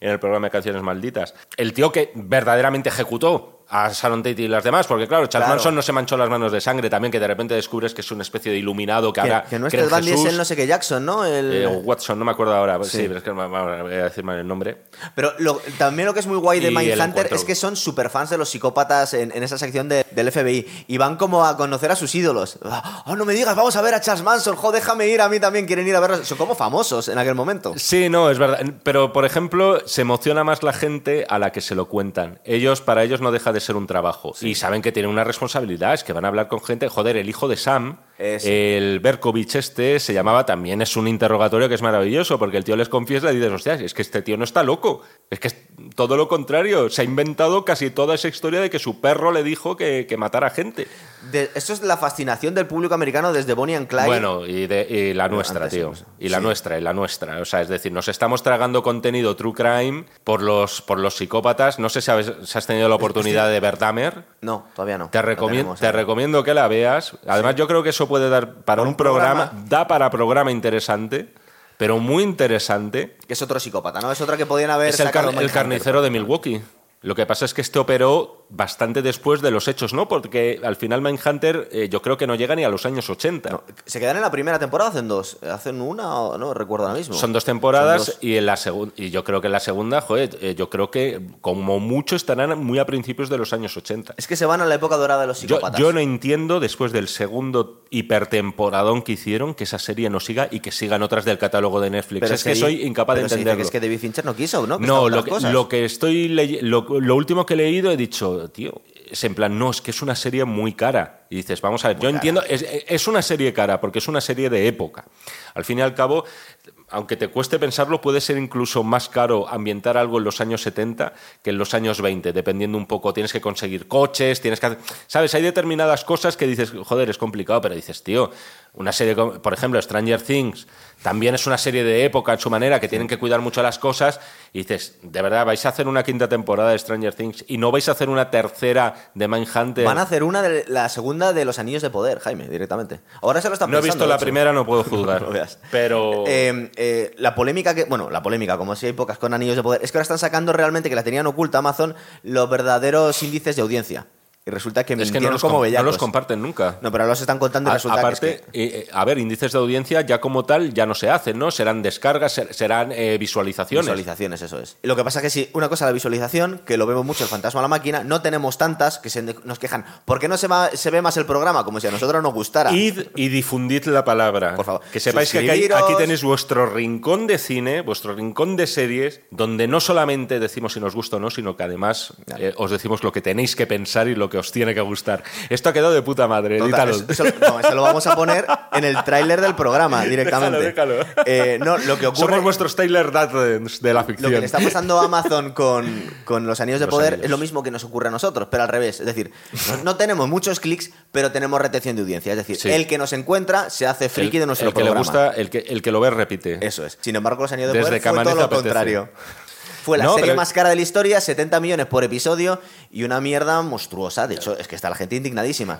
en el programa de Canciones Malditas. El tío que verdaderamente ejecutó a Sharon Tate y las demás, porque claro, Charles Claro. Manson no se manchó las manos de sangre también, que de repente descubres que es una especie de iluminado que, que, ahora que no es Ted Bundy, es el no sé qué Jackson, ¿no? El- Eh, Watson, no me acuerdo ahora. Sí, Sí. pero es que me- voy a decir mal el nombre. Pero lo- también lo que es muy guay de Mindhunter es que son super fans de los psicópatas en, en esa sección de- del FBI y van como a conocer a sus ídolos. Ah, no me digas, vamos a ver a Charles Manson, jo, déjame ir, a mí también quieren ir a verlos. Son como famosos en aquel momento. Sí, no, es verdad. Pero, por ejemplo, se emociona más la gente a la que se lo cuentan. Ellos, para ellos no deja de ser un trabajo. Y saben que tienen una responsabilidad, es que van a hablar con gente. Joder, el hijo de Sam, Eh, sí. el Berkovich este, se llamaba también, es un interrogatorio que es maravilloso, porque el tío les confiesa y dices, hostia, es que este tío no está loco. Es que es todo lo contrario. Se ha inventado casi toda esa historia de que su perro le dijo que, que matara gente. De- eso es la fascinación del público americano desde Bonnie and Clyde. Bueno, y, de- y la nuestra, antes, tío. Y la sí. nuestra, y la nuestra. O sea, es decir, nos estamos tragando contenido true crime por los, por los psicópatas. No sé si, habes- si has tenido la oportunidad de ver Dahmer. No, todavía no. Te, No recomiendo tenemos, te recomiendo que la veas. Además, yo creo que eso puede dar para un, un programa, programa. da para programa interesante, pero muy interesante. Que es otro psicópata, ¿no? Es otra que podían haber Es el, car- carnicero de Milwaukee. Lo que pasa es que este operó bastante después de los hechos, ¿no? Porque al final Mindhunter eh, yo creo que no llega ni a los años 80. No, ¿Se quedan en la primera temporada hacen dos? ¿Hacen una o no? Recuerdo ahora mismo. Son dos temporadas Son dos. y en la y yo creo que en la segunda, joder, eh, yo creo que como mucho estarán muy a principios de los años 80. Es que se van a la época dorada de los Yo, psicópatas. yo no entiendo, después del segundo hipertemporadón que hicieron, que esa serie no siga y que sigan otras del catálogo de Netflix. Pero es que soy incapaz de pero se dice entenderlo. que es que David Fincher no quiso, ¿no? Que No, lo que, cosas. lo que estoy lo, lo último que he leído he dicho, tío, es en plan, no, es que es una serie muy cara. Y dices, vamos a ver, yo cara. entiendo, es, es una serie cara porque es una serie de época. Al fin y al cabo, aunque te cueste pensarlo, puede ser incluso más caro ambientar algo en los años 70 que en los años 20, dependiendo un poco. Tienes que conseguir coches, tienes que... hacer- ¿Sabes? Hay determinadas cosas que dices, joder, es complicado, pero dices, tío, una serie, como- por ejemplo, Stranger Things, también es una serie de época en su manera, que tienen que cuidar mucho las cosas, y dices, de verdad, vais a hacer una quinta temporada de Stranger Things y no vais a hacer una tercera de Mindhunter. Van a hacer una de la segunda de los anillos de poder, Jaime, directamente. Ahora se lo están no he visto la primera, no puedo juzgar. (laughs) No. Pero... Eh, eh, la polémica que. Bueno, la polémica, como si hay pocas con anillos de poder, es que ahora están sacando realmente que la tenían oculta Amazon los verdaderos índices de audiencia. Y resulta que es que no los, como com- no los comparten nunca. No, pero ahora los están contando y A- resulta aparte, que es que- eh, eh, a ver, índices de audiencia ya como tal ya no se hacen, ¿no? Serán descargas, ser- serán eh, visualizaciones. Visualizaciones, eso es. Y lo que pasa es que sí, una cosa la visualización, que lo vemos mucho el fantasma a la máquina, no tenemos tantas que se nos quejan. ¿Por qué no se, va- se ve más el programa? Como si a nosotros nos gustara. Id y difundid la palabra. Por favor. Que sepáis que aquí, tenéis vuestro rincón de cine, vuestro rincón de series, donde no solamente decimos si nos gusta o no, sino que además eh, os decimos lo que tenéis que pensar y lo que os tiene que gustar. Esto ha quedado de puta madre, Total, edítalo. eso, eso- no, eso lo vamos a poner en el tráiler del programa (laughs) directamente. Déjalo, déjalo. Eh, no, lo que ocurre Somos vuestros Taylor de la Lo ficción. que le está pasando a Amazon con, con los anillos de Los poder anillos. es lo mismo que nos ocurre a nosotros, pero al revés. Es decir, no, no tenemos muchos clics, pero tenemos retención de audiencia. Es decir, Sí. el que nos encuentra se hace friki el, de nuestro el que le programa. gusta, el que, el que lo ve repite. Eso es. Sin embargo, los anillos de Desde poder fue todo lo apetece. contrario. Fue la No, serie pero- más cara de la historia, 70 millones por episodio y una mierda monstruosa. De hecho, es que está la gente indignadísima.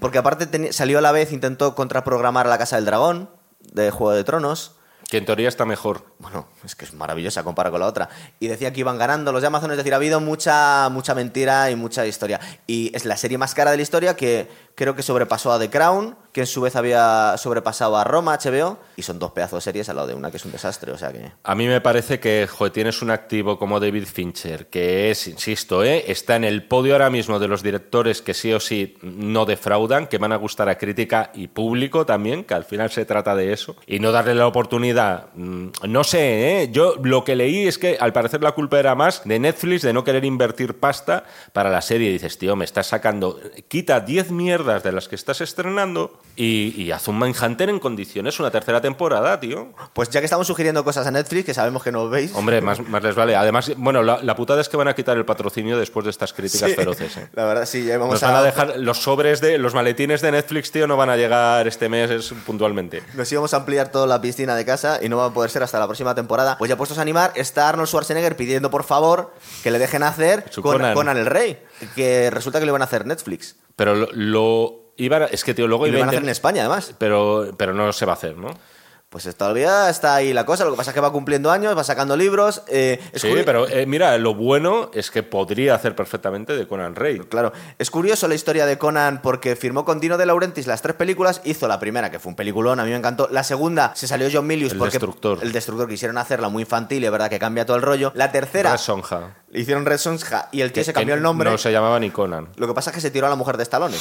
Porque aparte salió a la vez, intentó contraprogramar a la Casa del Dragón de Juego de Tronos. Que en teoría está mejor. Bueno, es que es maravillosa comparado con la otra. Y decía que iban ganando los de Amazon, es decir, ha habido mucha, mucha mentira y mucha historia. Y es la serie más cara de la historia que creo que sobrepasó a The Crown, que en su vez había sobrepasado a Roma, HBO, y son dos pedazos de series al lado de una que es un desastre, o sea que... A mí me parece que joder, tienes un activo como David Fincher, que es, insisto, ¿eh? está en el podio ahora mismo de los directores que sí o sí no defraudan, que van a gustar a crítica y público también, que al final se trata de eso, y no darle la oportunidad. mm, No sé, ¿eh? yo lo que leí es que al parecer la culpa era más de Netflix de no querer invertir pasta para la serie. Y dices, tío, me estás sacando, quita 10 mierdas de las que estás estrenando y, y haz un Mindhunter en condiciones, una tercera temporada, tío. Pues ya que estamos sugiriendo cosas a Netflix, que sabemos que no veis... Hombre, más, (laughs) más les vale. Además, bueno, la, la putada es que van a quitar el patrocinio después de estas críticas Sí, feroces. ¿eh? La verdad, sí, ya vamos Nos van a dejar los sobres de los maletines de Netflix, tío, no van a llegar este mes es, puntualmente. Nos íbamos a ampliar toda la piscina de casa y no va a poder ser hasta la próxima temporada. Pues ya puestos a animar, está Arnold Schwarzenegger pidiendo por favor que le dejen hacer con Conan. Conan el Rey, que resulta que le van a hacer Netflix. Pero lo, lo iban a- es que tío luego Y lo van a hacer en España, además. pero pero no se va a hacer, ¿no? Pues todavía está ahí la cosa. Lo que pasa es que va cumpliendo años, va sacando libros. eh, es Sí, pero eh, mira, lo bueno es que podría hacer perfectamente de Conan Rey. Claro, es curioso la historia de Conan porque firmó con Dino de Laurentiis las tres películas, hizo la primera, que fue un peliculón, a mí me encantó. La segunda se salió John Milius El porque Destructor. el destructor quisieron hacerla muy infantil y es verdad que cambia todo el rollo. La tercera Red Sonja. hicieron Red Sonja y el tío Que- se cambió el nombre. No se llamaba ni Conan. Lo que pasa es que se tiró a la mujer de Stallone.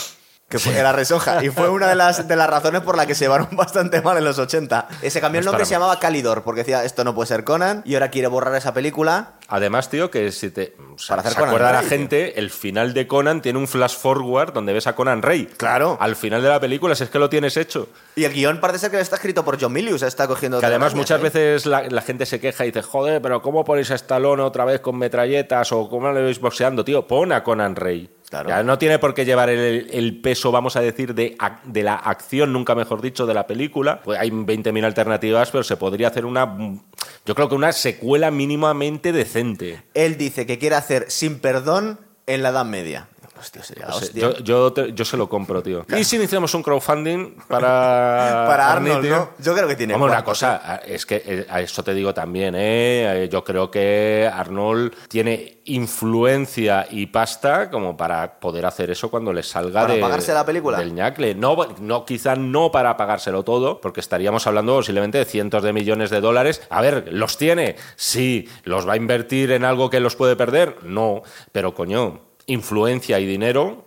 Que fue, era resoja. Y fue una de las, de las razones por la que se llevaron (laughs) bastante mal en los 80. Se cambió el nombre y se llamaba Calidor, porque decía, esto no puede ser Conan, y ahora quiere borrar esa película. Además, tío, que si te. o sea, Para hacer se Conan acuerda la gente, el final de Conan tiene un flash forward donde ves a Conan Rey. Claro. Al final de la película, si es que lo tienes hecho. Y el guion parece ser que está escrito por John Milius, está cogiendo... Que además muchas ahí. veces la, la gente se queja y dice, joder, pero ¿cómo ponéis a Stallone otra vez con metralletas o cómo le veis boxeando, tío? Pon a Conan Rey. Claro. Ya no tiene por qué llevar el, el peso, vamos a decir, de, de la acción, nunca mejor dicho, de la película. Pues hay 20.000 alternativas, pero se podría hacer una, yo creo que una secuela mínimamente decente. Él dice que quiere hacer sin perdón en la Edad Media. Hostia, sería la No sé, hostia. yo, yo, te- yo se lo compro, tío. ¿Y si iniciamos un crowdfunding para, (laughs) Para Arnold, tío? ¿no? Yo creo que tiene Hombre, una cosa, es que eh, a eso te digo también, ¿eh? Eh, Yo creo que Arnold tiene influencia y pasta como para poder hacer eso cuando le salga ¿Para de, pagarse la película? del ñacle. No, no, quizá no para pagárselo todo, porque estaríamos hablando posiblemente de cientos de millones de dólares. A ver, ¿los tiene? Sí. ¿Los va a invertir en algo que los puede perder? No. Pero coño, influencia y dinero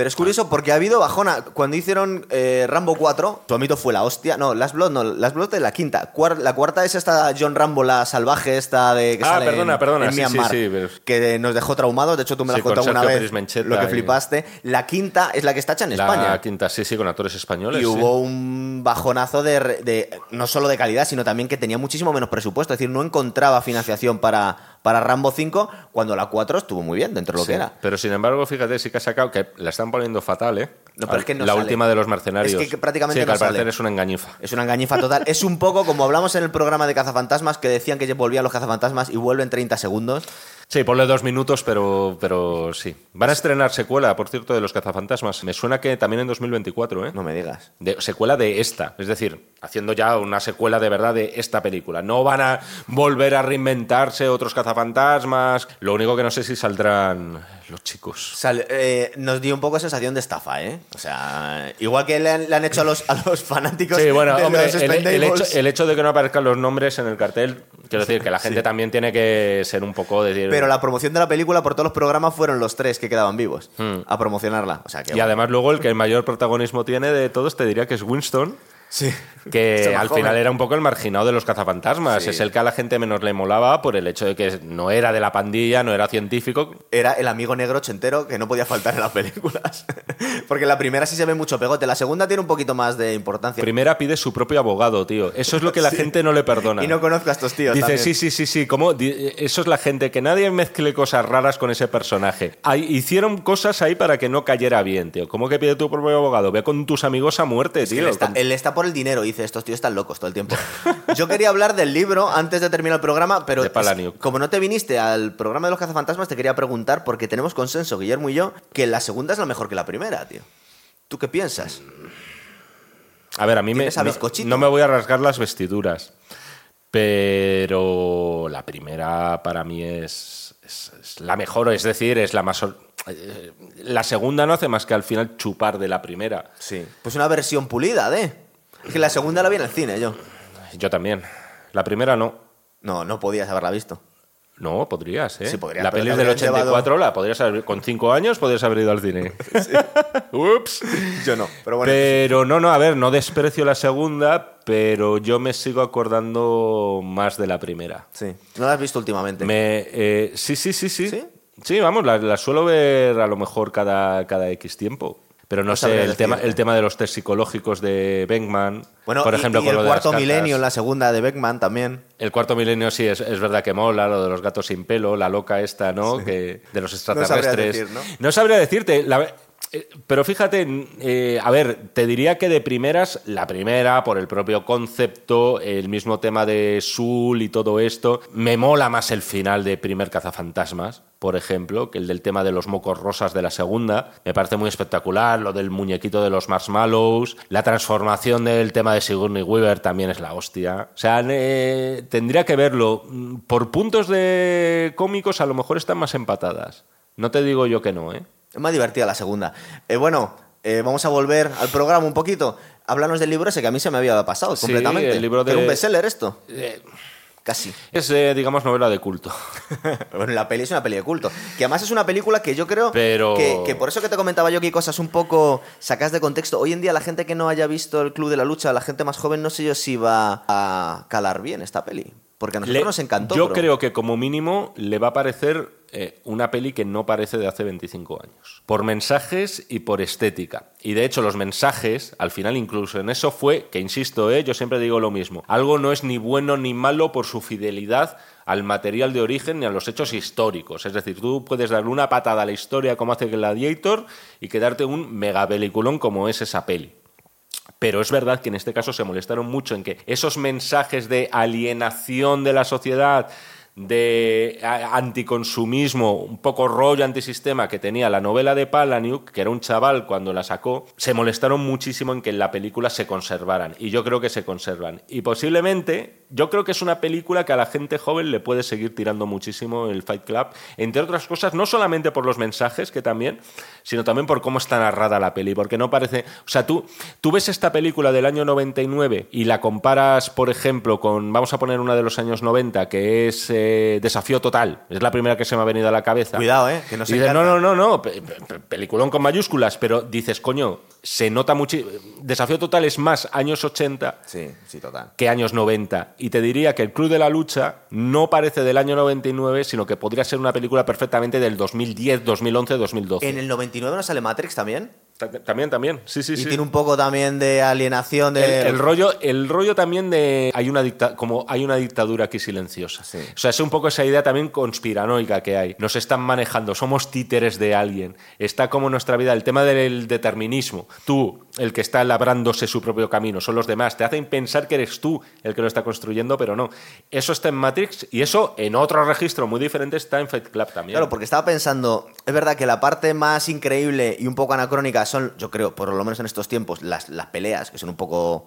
Pero es curioso porque ha habido bajona. Cuando hicieron eh, Rambo 4, tu amito fue la hostia. No, Last Blood no, Last Blood es la quinta. Cuar- la cuarta es esta John Rambo, la salvaje esta de que Ah, sale perdona, en, perdona, en sí, sí, Myanmar, sí, pero- que nos dejó traumados. De hecho, tú me la Sí, has contado con una Sergio vez Pérez Mencheta lo que y- flipaste. La quinta es la que está hecha en La España. quinta, sí, sí, con actores españoles. Y sí. hubo un bajonazo de, re- de- no solo de calidad, sino también que tenía muchísimo menos presupuesto. Es decir, no encontraba financiación para, para Rambo 5, cuando la 4 estuvo muy bien dentro de lo Sí, que era. Pero sin embargo, fíjate, sí que ha sacado que la están poniendo fatal, ¿eh? No, pero es que no la sale. última de los mercenarios. Es que prácticamente sí, que no parecer es una engañifa. Es una engañifa total. Es un poco como hablamos en el programa de Cazafantasmas, que decían que volvían los cazafantasmas y vuelven 30 segundos. Sí, ponle dos minutos, pero, pero sí. Van a estrenar secuela, por cierto, de Los Cazafantasmas. Me suena que también en 2024, ¿eh? No me digas. De- secuela de esta, es decir, haciendo ya una secuela de verdad de esta película. No van a volver a reinventarse otros cazafantasmas. Lo único que no sé si saldrán los chicos. Sal- eh, nos dio un poco sensación de estafa, ¿eh? O sea, igual que le han, le han hecho a los, a los fanáticos Sí, bueno, de hombre, los el, el hecho, Expendables. el hecho de que no aparezcan los nombres en el cartel, quiero decir que la gente también tiene que ser un poco decir. Pero la promoción de la película por todos los programas fueron los tres que quedaban vivos a promocionarla. O sea, que Hmm. y además luego el que el mayor protagonismo tiene de todos te diría que es Winston, sí. que al joven. final era un poco el marginado de los cazafantasmas. Sí. Es el que a la gente menos le molaba por el hecho de que no era de la pandilla, no era científico. Era el amigo negro ochentero que no podía faltar en las películas. (laughs) Porque la primera sí se ve mucho pegote, la segunda tiene un poquito más de importancia. Primera pide su propio abogado, tío. Eso es lo que la (laughs) gente no le perdona. Y no conozco a estos tíos. Dice, también. sí, sí, sí, sí, ¿cómo? Di- Eso es la gente, que nadie mezcle cosas raras con ese personaje. Ahí- hicieron cosas ahí para que no cayera bien, tío. ¿Cómo que pide tu propio abogado? Ve con tus amigos a muerte, Es tío. él, está, él está por el dinero, dice, estos tíos están locos todo el tiempo. Yo quería hablar del libro antes de terminar el programa, pero De es- como no te viniste al programa de los cazafantasmas, te quería preguntar, porque tenemos consenso, Guillermo y yo, que la segunda es la mejor que la primera, tío. ¿Tú qué piensas? A ver, a mí me, ¿Tienes a no, no me voy a rasgar las vestiduras, pero la primera para mí es, es- es la mejor, es decir, es la más... eh, La segunda no hace más que al final chupar de la primera. Sí. Pues una versión pulida, ¿eh? Es que la segunda la vi en el cine, yo. Yo también. La primera no. No, no podías haberla visto. No, podrías, ¿eh? Sí, podría, La peli del habrían 84, la podrías haber... Con cinco años podrías haber ido al cine. (laughs) Ups. Yo no, pero bueno. Pero no, no, a ver, no desprecio la segunda, pero yo me sigo acordando más de la primera. Sí. No la has visto últimamente. Me, eh, sí, sí, sí, sí. ¿Sí? Sí, vamos, la, la suelo ver a lo mejor cada, cada X tiempo. Pero no, No sé, sabría el tema, el tema de los test psicológicos de Beckman, Bueno, por y- ejemplo, y, con el lo de cuarto las milenio en la segunda de Beckman también. El cuarto milenio sí, es, es verdad que mola, lo de los gatos sin pelo, la loca esta, ¿no? Que, de los sabría extraterrestres. decir, ¿no? sabría decirte, la pero fíjate, eh, a ver, te diría que de primeras, la primera, por el propio concepto, el mismo tema de Sul y todo esto, me mola más el final de Primer Cazafantasmas, por ejemplo, que el del tema de los mocos rosas de la segunda. Me parece muy espectacular, lo del muñequito de los marshmallows, la transformación del tema de Sigourney Weaver también es la hostia. O sea, eh, tendría que verlo. Mm, Por puntos de cómicos a lo mejor están más empatadas. No te digo yo que no, ¿eh? Es más divertida la segunda. Eh, bueno, eh, vamos a volver al programa un poquito. Háblanos del libro ese que a mí se me había pasado Sí, completamente. el libro Que Era de- un bestseller esto. Eh, casi. Es, eh, digamos, novela de culto. (laughs) bueno, la peli es una peli de culto. Que además es una película que yo creo Pero- que, que por eso que te comentaba yo que hay cosas un poco sacas de contexto. Hoy en día la gente que no haya visto el Club de la Lucha, la gente más joven, no sé yo si va a calar bien esta peli. Porque a nosotros Le- nos encantó. Yo creo que como mínimo le va a parecer eh, una peli que no parece de hace 25 años. Por mensajes y por estética. Y de hecho los mensajes, al final incluso en eso fue, que insisto, eh, yo siempre digo lo mismo, algo no es ni bueno ni malo por su fidelidad al material de origen ni a los hechos históricos. Es decir, tú puedes darle una patada a la historia como hace Gladiator y quedarte un megapeliculón como es esa peli. Pero es verdad que en este caso se molestaron mucho en que esos mensajes de alienación de la sociedad, de anticonsumismo, un poco rollo antisistema que tenía la novela de Palahniuk, que era un chaval cuando la sacó, se molestaron muchísimo en que en la película se conservaran. Y yo creo que se conservan. Y posiblemente, yo creo que es una película que a la gente joven le puede seguir tirando muchísimo el Fight Club, entre otras cosas, no solamente por los mensajes, que también, sino también por cómo está narrada la peli, porque no parece... O sea, tú, tú ves esta película del año 99 y la comparas, por ejemplo, con, vamos a poner una de los años 90, que es eh, Desafío Total, es la primera que se me ha venido a la cabeza. Cuidado, ¿eh? Que no se dices, no, no, no, no, pe- pe- peliculón con mayúsculas, pero dices, coño, se nota mucho... Desafío Total es más años 80 Sí, sí, total. que años 90. Y te diría que el Club de la Lucha no parece del año 99, sino que podría ser una película perfectamente del 2010, 2011, 2012. En el 99 no sale Matrix también. Ta- También, también, sí, sí, y sí. tiene un poco también de alienación de. El, el rollo, el rollo también de hay una dicta, como hay una dictadura aquí silenciosa. Sí. O sea, es un poco esa idea también conspiranoica que hay. Nos están manejando, somos títeres de alguien. Está como nuestra vida, el tema del determinismo. Tú, el que está labrándose su propio camino, son los demás. Te hacen pensar que eres tú el que lo está construyendo, pero no. Eso está en Matrix y eso en otro registro muy diferente está en Fight Club también. Claro, porque estaba pensando, es verdad que la parte más increíble y un poco anacrónica son, yo creo, por lo menos en estos tiempos, las, las peleas, que son un poco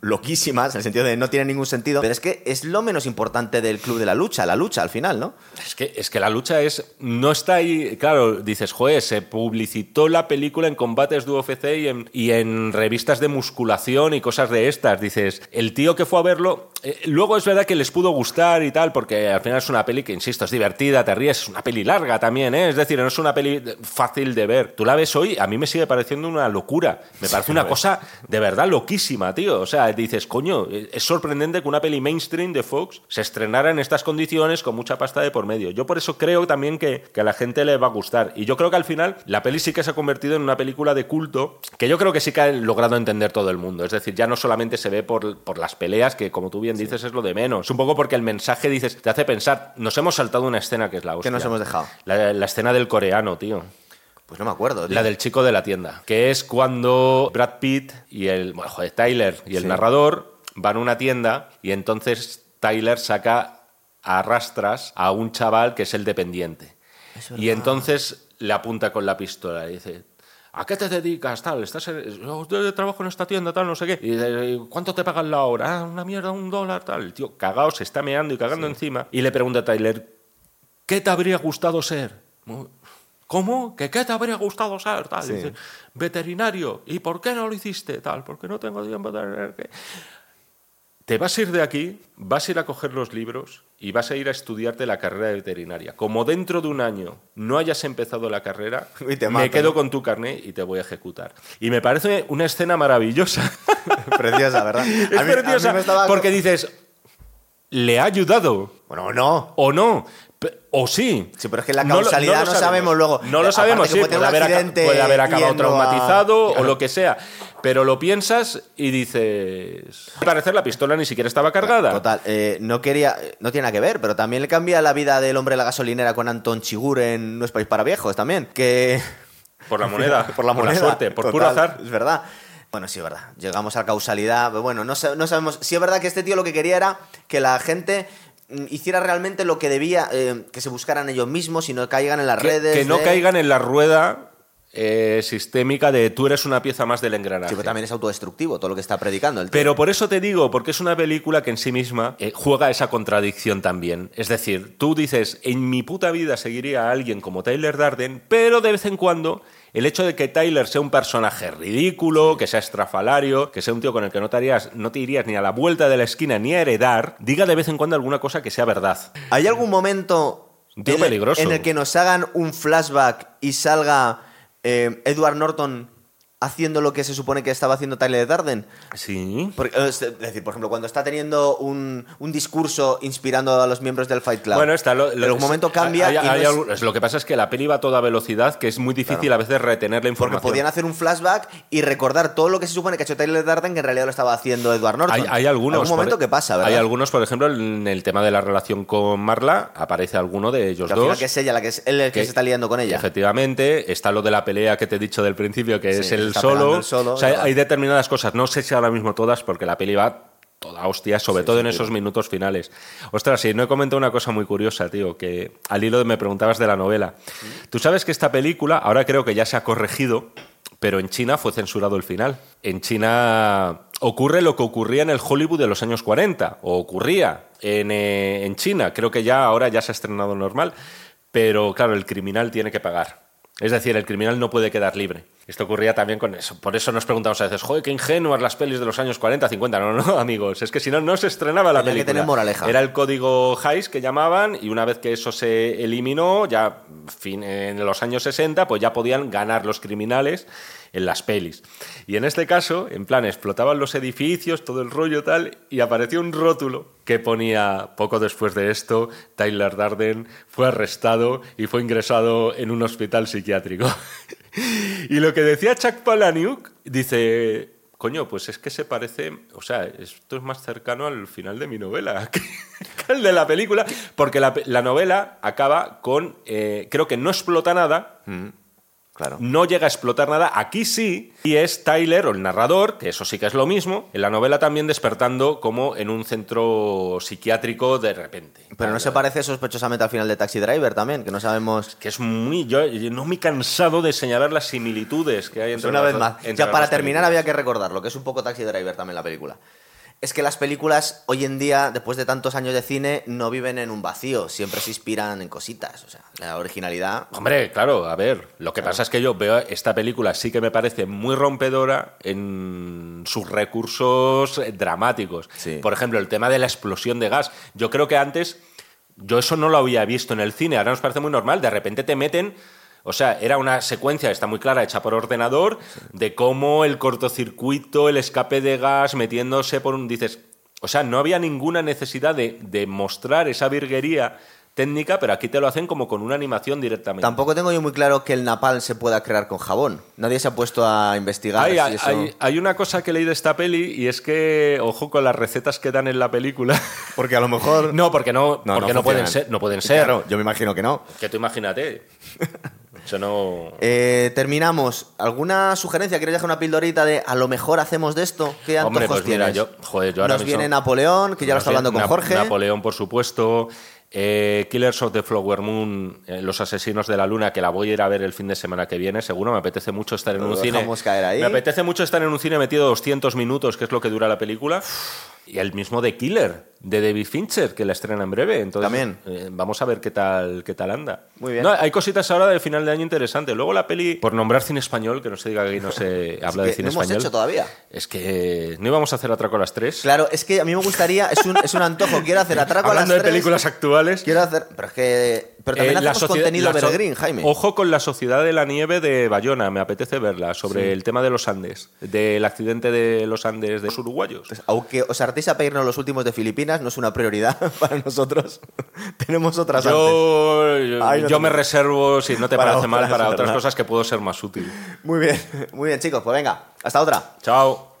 loquísimas, en el sentido de no tienen ningún sentido, pero es que es lo menos importante del club de la lucha, la lucha al final, ¿no? Es que, es que la lucha es. No está ahí. Claro, dices, joder, se publicitó la película en combates de UFC y en, y en revistas de musculación y cosas de estas. Dices, el tío que fue a verlo. eh, luego es verdad que les pudo gustar y tal, porque al final es una peli que, insisto, es divertida, te ríes, es una peli larga también, ¿eh? Es decir, no es una peli fácil de ver. Tú la ves hoy, a mí me sigue pareciendo una locura. Me parece una cosa de verdad loquísima, tío. O sea, dices, coño, es sorprendente que una peli mainstream de Fox se estrenara en estas condiciones con mucha pasta de por medio. Yo por eso creo también que, que a la gente le va a gustar. Y yo creo que al final la peli sí que se ha convertido en una película de culto que yo creo que sí que ha logrado entender todo el mundo. Es decir, ya no solamente se ve por, por las peleas, que como tú bien dices es lo de menos. Es un poco porque el mensaje, dices, te hace pensar, nos hemos saltado una escena que es la hostia. Que nos hemos dejado. La, la escena del coreano, tío. Pues no me acuerdo. tío. La del chico de la tienda, que es cuando Brad Pitt y el, bueno, joder, Tyler y el Sí. narrador van a una tienda y entonces Tyler saca a rastras a un chaval que es el dependiente. Es Y entonces le apunta con la pistola y dice, ¿a qué te dedicas? Tal, estás en- yo trabajo en esta tienda, tal, no sé qué. Y dice, ¿cuánto te pagan la hora? "Ah, una mierda, un dólar, tal. El tío cagado se está meando y cagando encima. Y le pregunta a Tyler, ¿qué te habría gustado ser? ¿Cómo? ¿Que qué te habría gustado ser? Tal. Sí. Dice, veterinario. ¿Y por qué no lo hiciste? Tal, porque no tengo tiempo de. Te vas a ir de aquí, vas a ir a coger los libros y vas a ir a estudiarte la carrera de veterinaria. Como dentro de un año no hayas empezado la carrera, (laughs) Y te me quedo con tu carnet y te voy a ejecutar. Y me parece una escena maravillosa. (laughs) Preciosa, ¿verdad? (laughs) es A mí- a mí preciosa me estaba- porque dices, le ha ayudado Bueno, no. o no. O sí. Sí, pero es que la No lo- causalidad no, sabemos luego. No lo sabemos, sí. puede haber, accidente puede haber acabado a- traumatizado o lo que sea. Pero lo piensas y dices. Al parecer la pistola ni siquiera estaba cargada. Total, eh, no quería, no tiene nada que ver, pero también le cambia la vida del hombre de la gasolinera con Anton Chigur en No es país para viejos también, que Por la (laughs) moneda. por la moneda, suerte, por total, puro azar. es verdad. Bueno, sí, es verdad. Llegamos a causalidad, pero bueno, no, no sabemos. Sí es verdad que este tío lo que quería era que la gente hiciera realmente lo que debía, eh, que se buscaran ellos mismos y no caigan en las Que, redes. que no de- caigan en la rueda eh, sistémica de tú eres una pieza más del engranaje. Sí, pero también es autodestructivo todo lo que está predicando el. Pero por eso te digo, porque es una película que en sí misma eh, juega esa contradicción también. Es decir, tú dices, en mi puta vida seguiría a alguien como Tyler Darden, pero de vez en cuando el hecho de que Tyler sea un personaje ridículo, que sea estrafalario, que sea un tío con el que no te, harías, no te irías ni a la vuelta de la esquina ni a heredar, diga de vez en cuando alguna cosa que sea verdad. ¿Hay algún momento en, el- en el que nos hagan un flashback y salga eh, Edward Norton haciendo lo que se supone que estaba haciendo Tyler Darden? Sí. Porque, eh, es decir, por ejemplo, cuando está teniendo un, un discurso inspirando a los miembros del Fight Club. Bueno, está lo, en algún momento cambia hay- y no hay es- algo- es- Lo que pasa es que la peli va a toda velocidad, que es muy difícil a veces retener la porque información. podían hacer un flashback y recordar todo lo que se supone que ha hecho Tyler Darden que en realidad lo estaba haciendo Edward Norton. Hay, hay algunos. Algún momento por- que pasa, ¿verdad? Hay algunos, por ejemplo, en el tema de la relación con Marla, aparece alguno de ellos Que al final dos. que es ella la que es él el que, que- se está liando con ella. Efectivamente, está lo de la pelea que te he dicho del principio, que Sí, es el solo. el solo, o sea, ¿verdad? hay determinadas cosas, no sé si ahora mismo todas, porque la peli va toda hostia, sobre todo en esos minutos finales. Ostras, sí, no he comentado una cosa muy curiosa, tío, que al hilo de me preguntabas de la novela. Tú sabes que esta película, ahora creo que ya se ha corregido, pero en China fue censurado el final. En China ocurre lo que ocurría en el Hollywood de los años 40, o ocurría en, eh, en China. Creo que ya ahora ya se ha estrenado normal, pero claro, el criminal tiene que pagar. Es decir, el criminal no puede quedar libre. Esto ocurría también con eso. Por eso nos preguntamos a veces, joder, qué ingenuas las pelis de los años 40, 50. No, no, amigos. Es que si no, no se estrenaba la Tenía que tener moraleja. Era el código Hays que llamaban y una vez que eso se eliminó, ya fin, en los años 60, pues ya podían ganar los criminales en las pelis. Y en este caso, en plan, explotaban los edificios, todo el rollo tal, y apareció un rótulo que ponía, poco después de esto, Tyler Darden fue arrestado y fue ingresado en un hospital psiquiátrico. (laughs) (laughs) y lo que decía Chuck Palahniuk, dice, coño, pues es que se parece, o sea, esto es más cercano al final de mi novela (laughs) que al de la película, porque la, la novela acaba con, eh, creo que no explota nada, Claro. no llega a explotar nada. Aquí sí, y es Tyler, o el narrador, que eso sí que es lo mismo, en la novela también despertando como en un centro psiquiátrico de repente. Pero no se parece sospechosamente al final de Taxi Driver también, que no sabemos. Que es muy. Yo, yo no me he cansado de señalar las similitudes que hay entre Una las vez más. Ya para terminar películas. había que recordarlo, que es un poco Taxi Driver también la película. Es que las películas hoy en día, después de tantos años de cine, no viven en un vacío, siempre se inspiran en cositas. O sea, la originalidad. Hombre, claro, a ver, lo que pasa es que yo veo esta película, sí que me parece muy rompedora en sus recursos eh, dramáticos. Sí. Por ejemplo, el tema de la explosión de gas. Yo creo que antes, yo eso no lo había visto en el cine, ahora nos parece muy normal, de repente te meten... O sea, era una secuencia, está muy clara, hecha por ordenador, de cómo el cortocircuito, el escape de gas, metiéndose por un... Dices, o sea, no había ninguna necesidad de, de mostrar esa virguería técnica, pero aquí te lo hacen como con una animación directamente. Tampoco tengo yo muy claro que el napalm se pueda crear con jabón. Nadie se ha puesto a investigar Hay, si eso- hay- hay una cosa que leí de esta peli y es que, ojo con las recetas que dan en la película. (laughs) Porque a lo mejor. No, porque no, No, porque no no, pueden ser. No pueden ser. Claro, yo me imagino que no. Que tú imagínate. (laughs) Eso no. Eh, terminamos. ¿Alguna sugerencia? ¿Quieres dejar una pildorita de a lo mejor hacemos de esto? ¿Qué antojos Hombre, pues mira, yo, joder, yo ahora Nos mismo- viene Napoleón, que ya lo está hablando con Jorge. Nap- Napoleón, por supuesto. Eh, Killers of the Flower Moon, eh, Los Asesinos de la Luna, que la voy a ir a ver el fin de semana que viene, seguro. Me apetece mucho estar en un cine. dejamos caer ahí. Me apetece mucho estar en un cine metido 200 minutos, que es lo que dura la película. Y el mismo de Killer, de David Fincher, que la estrena en breve. Entonces, También. eh, vamos a ver qué tal, qué tal anda. Muy bien. No, hay cositas ahora del final de año interesantes. Luego la peli, por nombrar cine español, que no se diga que no se (laughs) habla de que cine no hemos español. hecho todavía. Es que no íbamos a hacer atraco a las tres. Claro, es que a mí me gustaría, es un, es un antojo, quiero hacer atraco Hablando a las de tres, películas actuales. Quiero hacer, pero es que, pero también Eh, hacemos contenido la so- Jaime. Ojo con la Sociedad de la Nieve de Bayona, me apetece verla, sobre el tema de los Andes, del accidente de los Andes de los uruguayos. Pues, aunque os a pedirnos los últimos de Filipinas, no es una prioridad (laughs) para nosotros. (laughs) Tenemos otras antes. Yo, yo, Ay, no yo te- me reservo, si no te Para parece mal, para otras cosas que puedo ser más útil. Muy bien, (laughs) muy bien, chicos. Pues venga, hasta otra. Chao.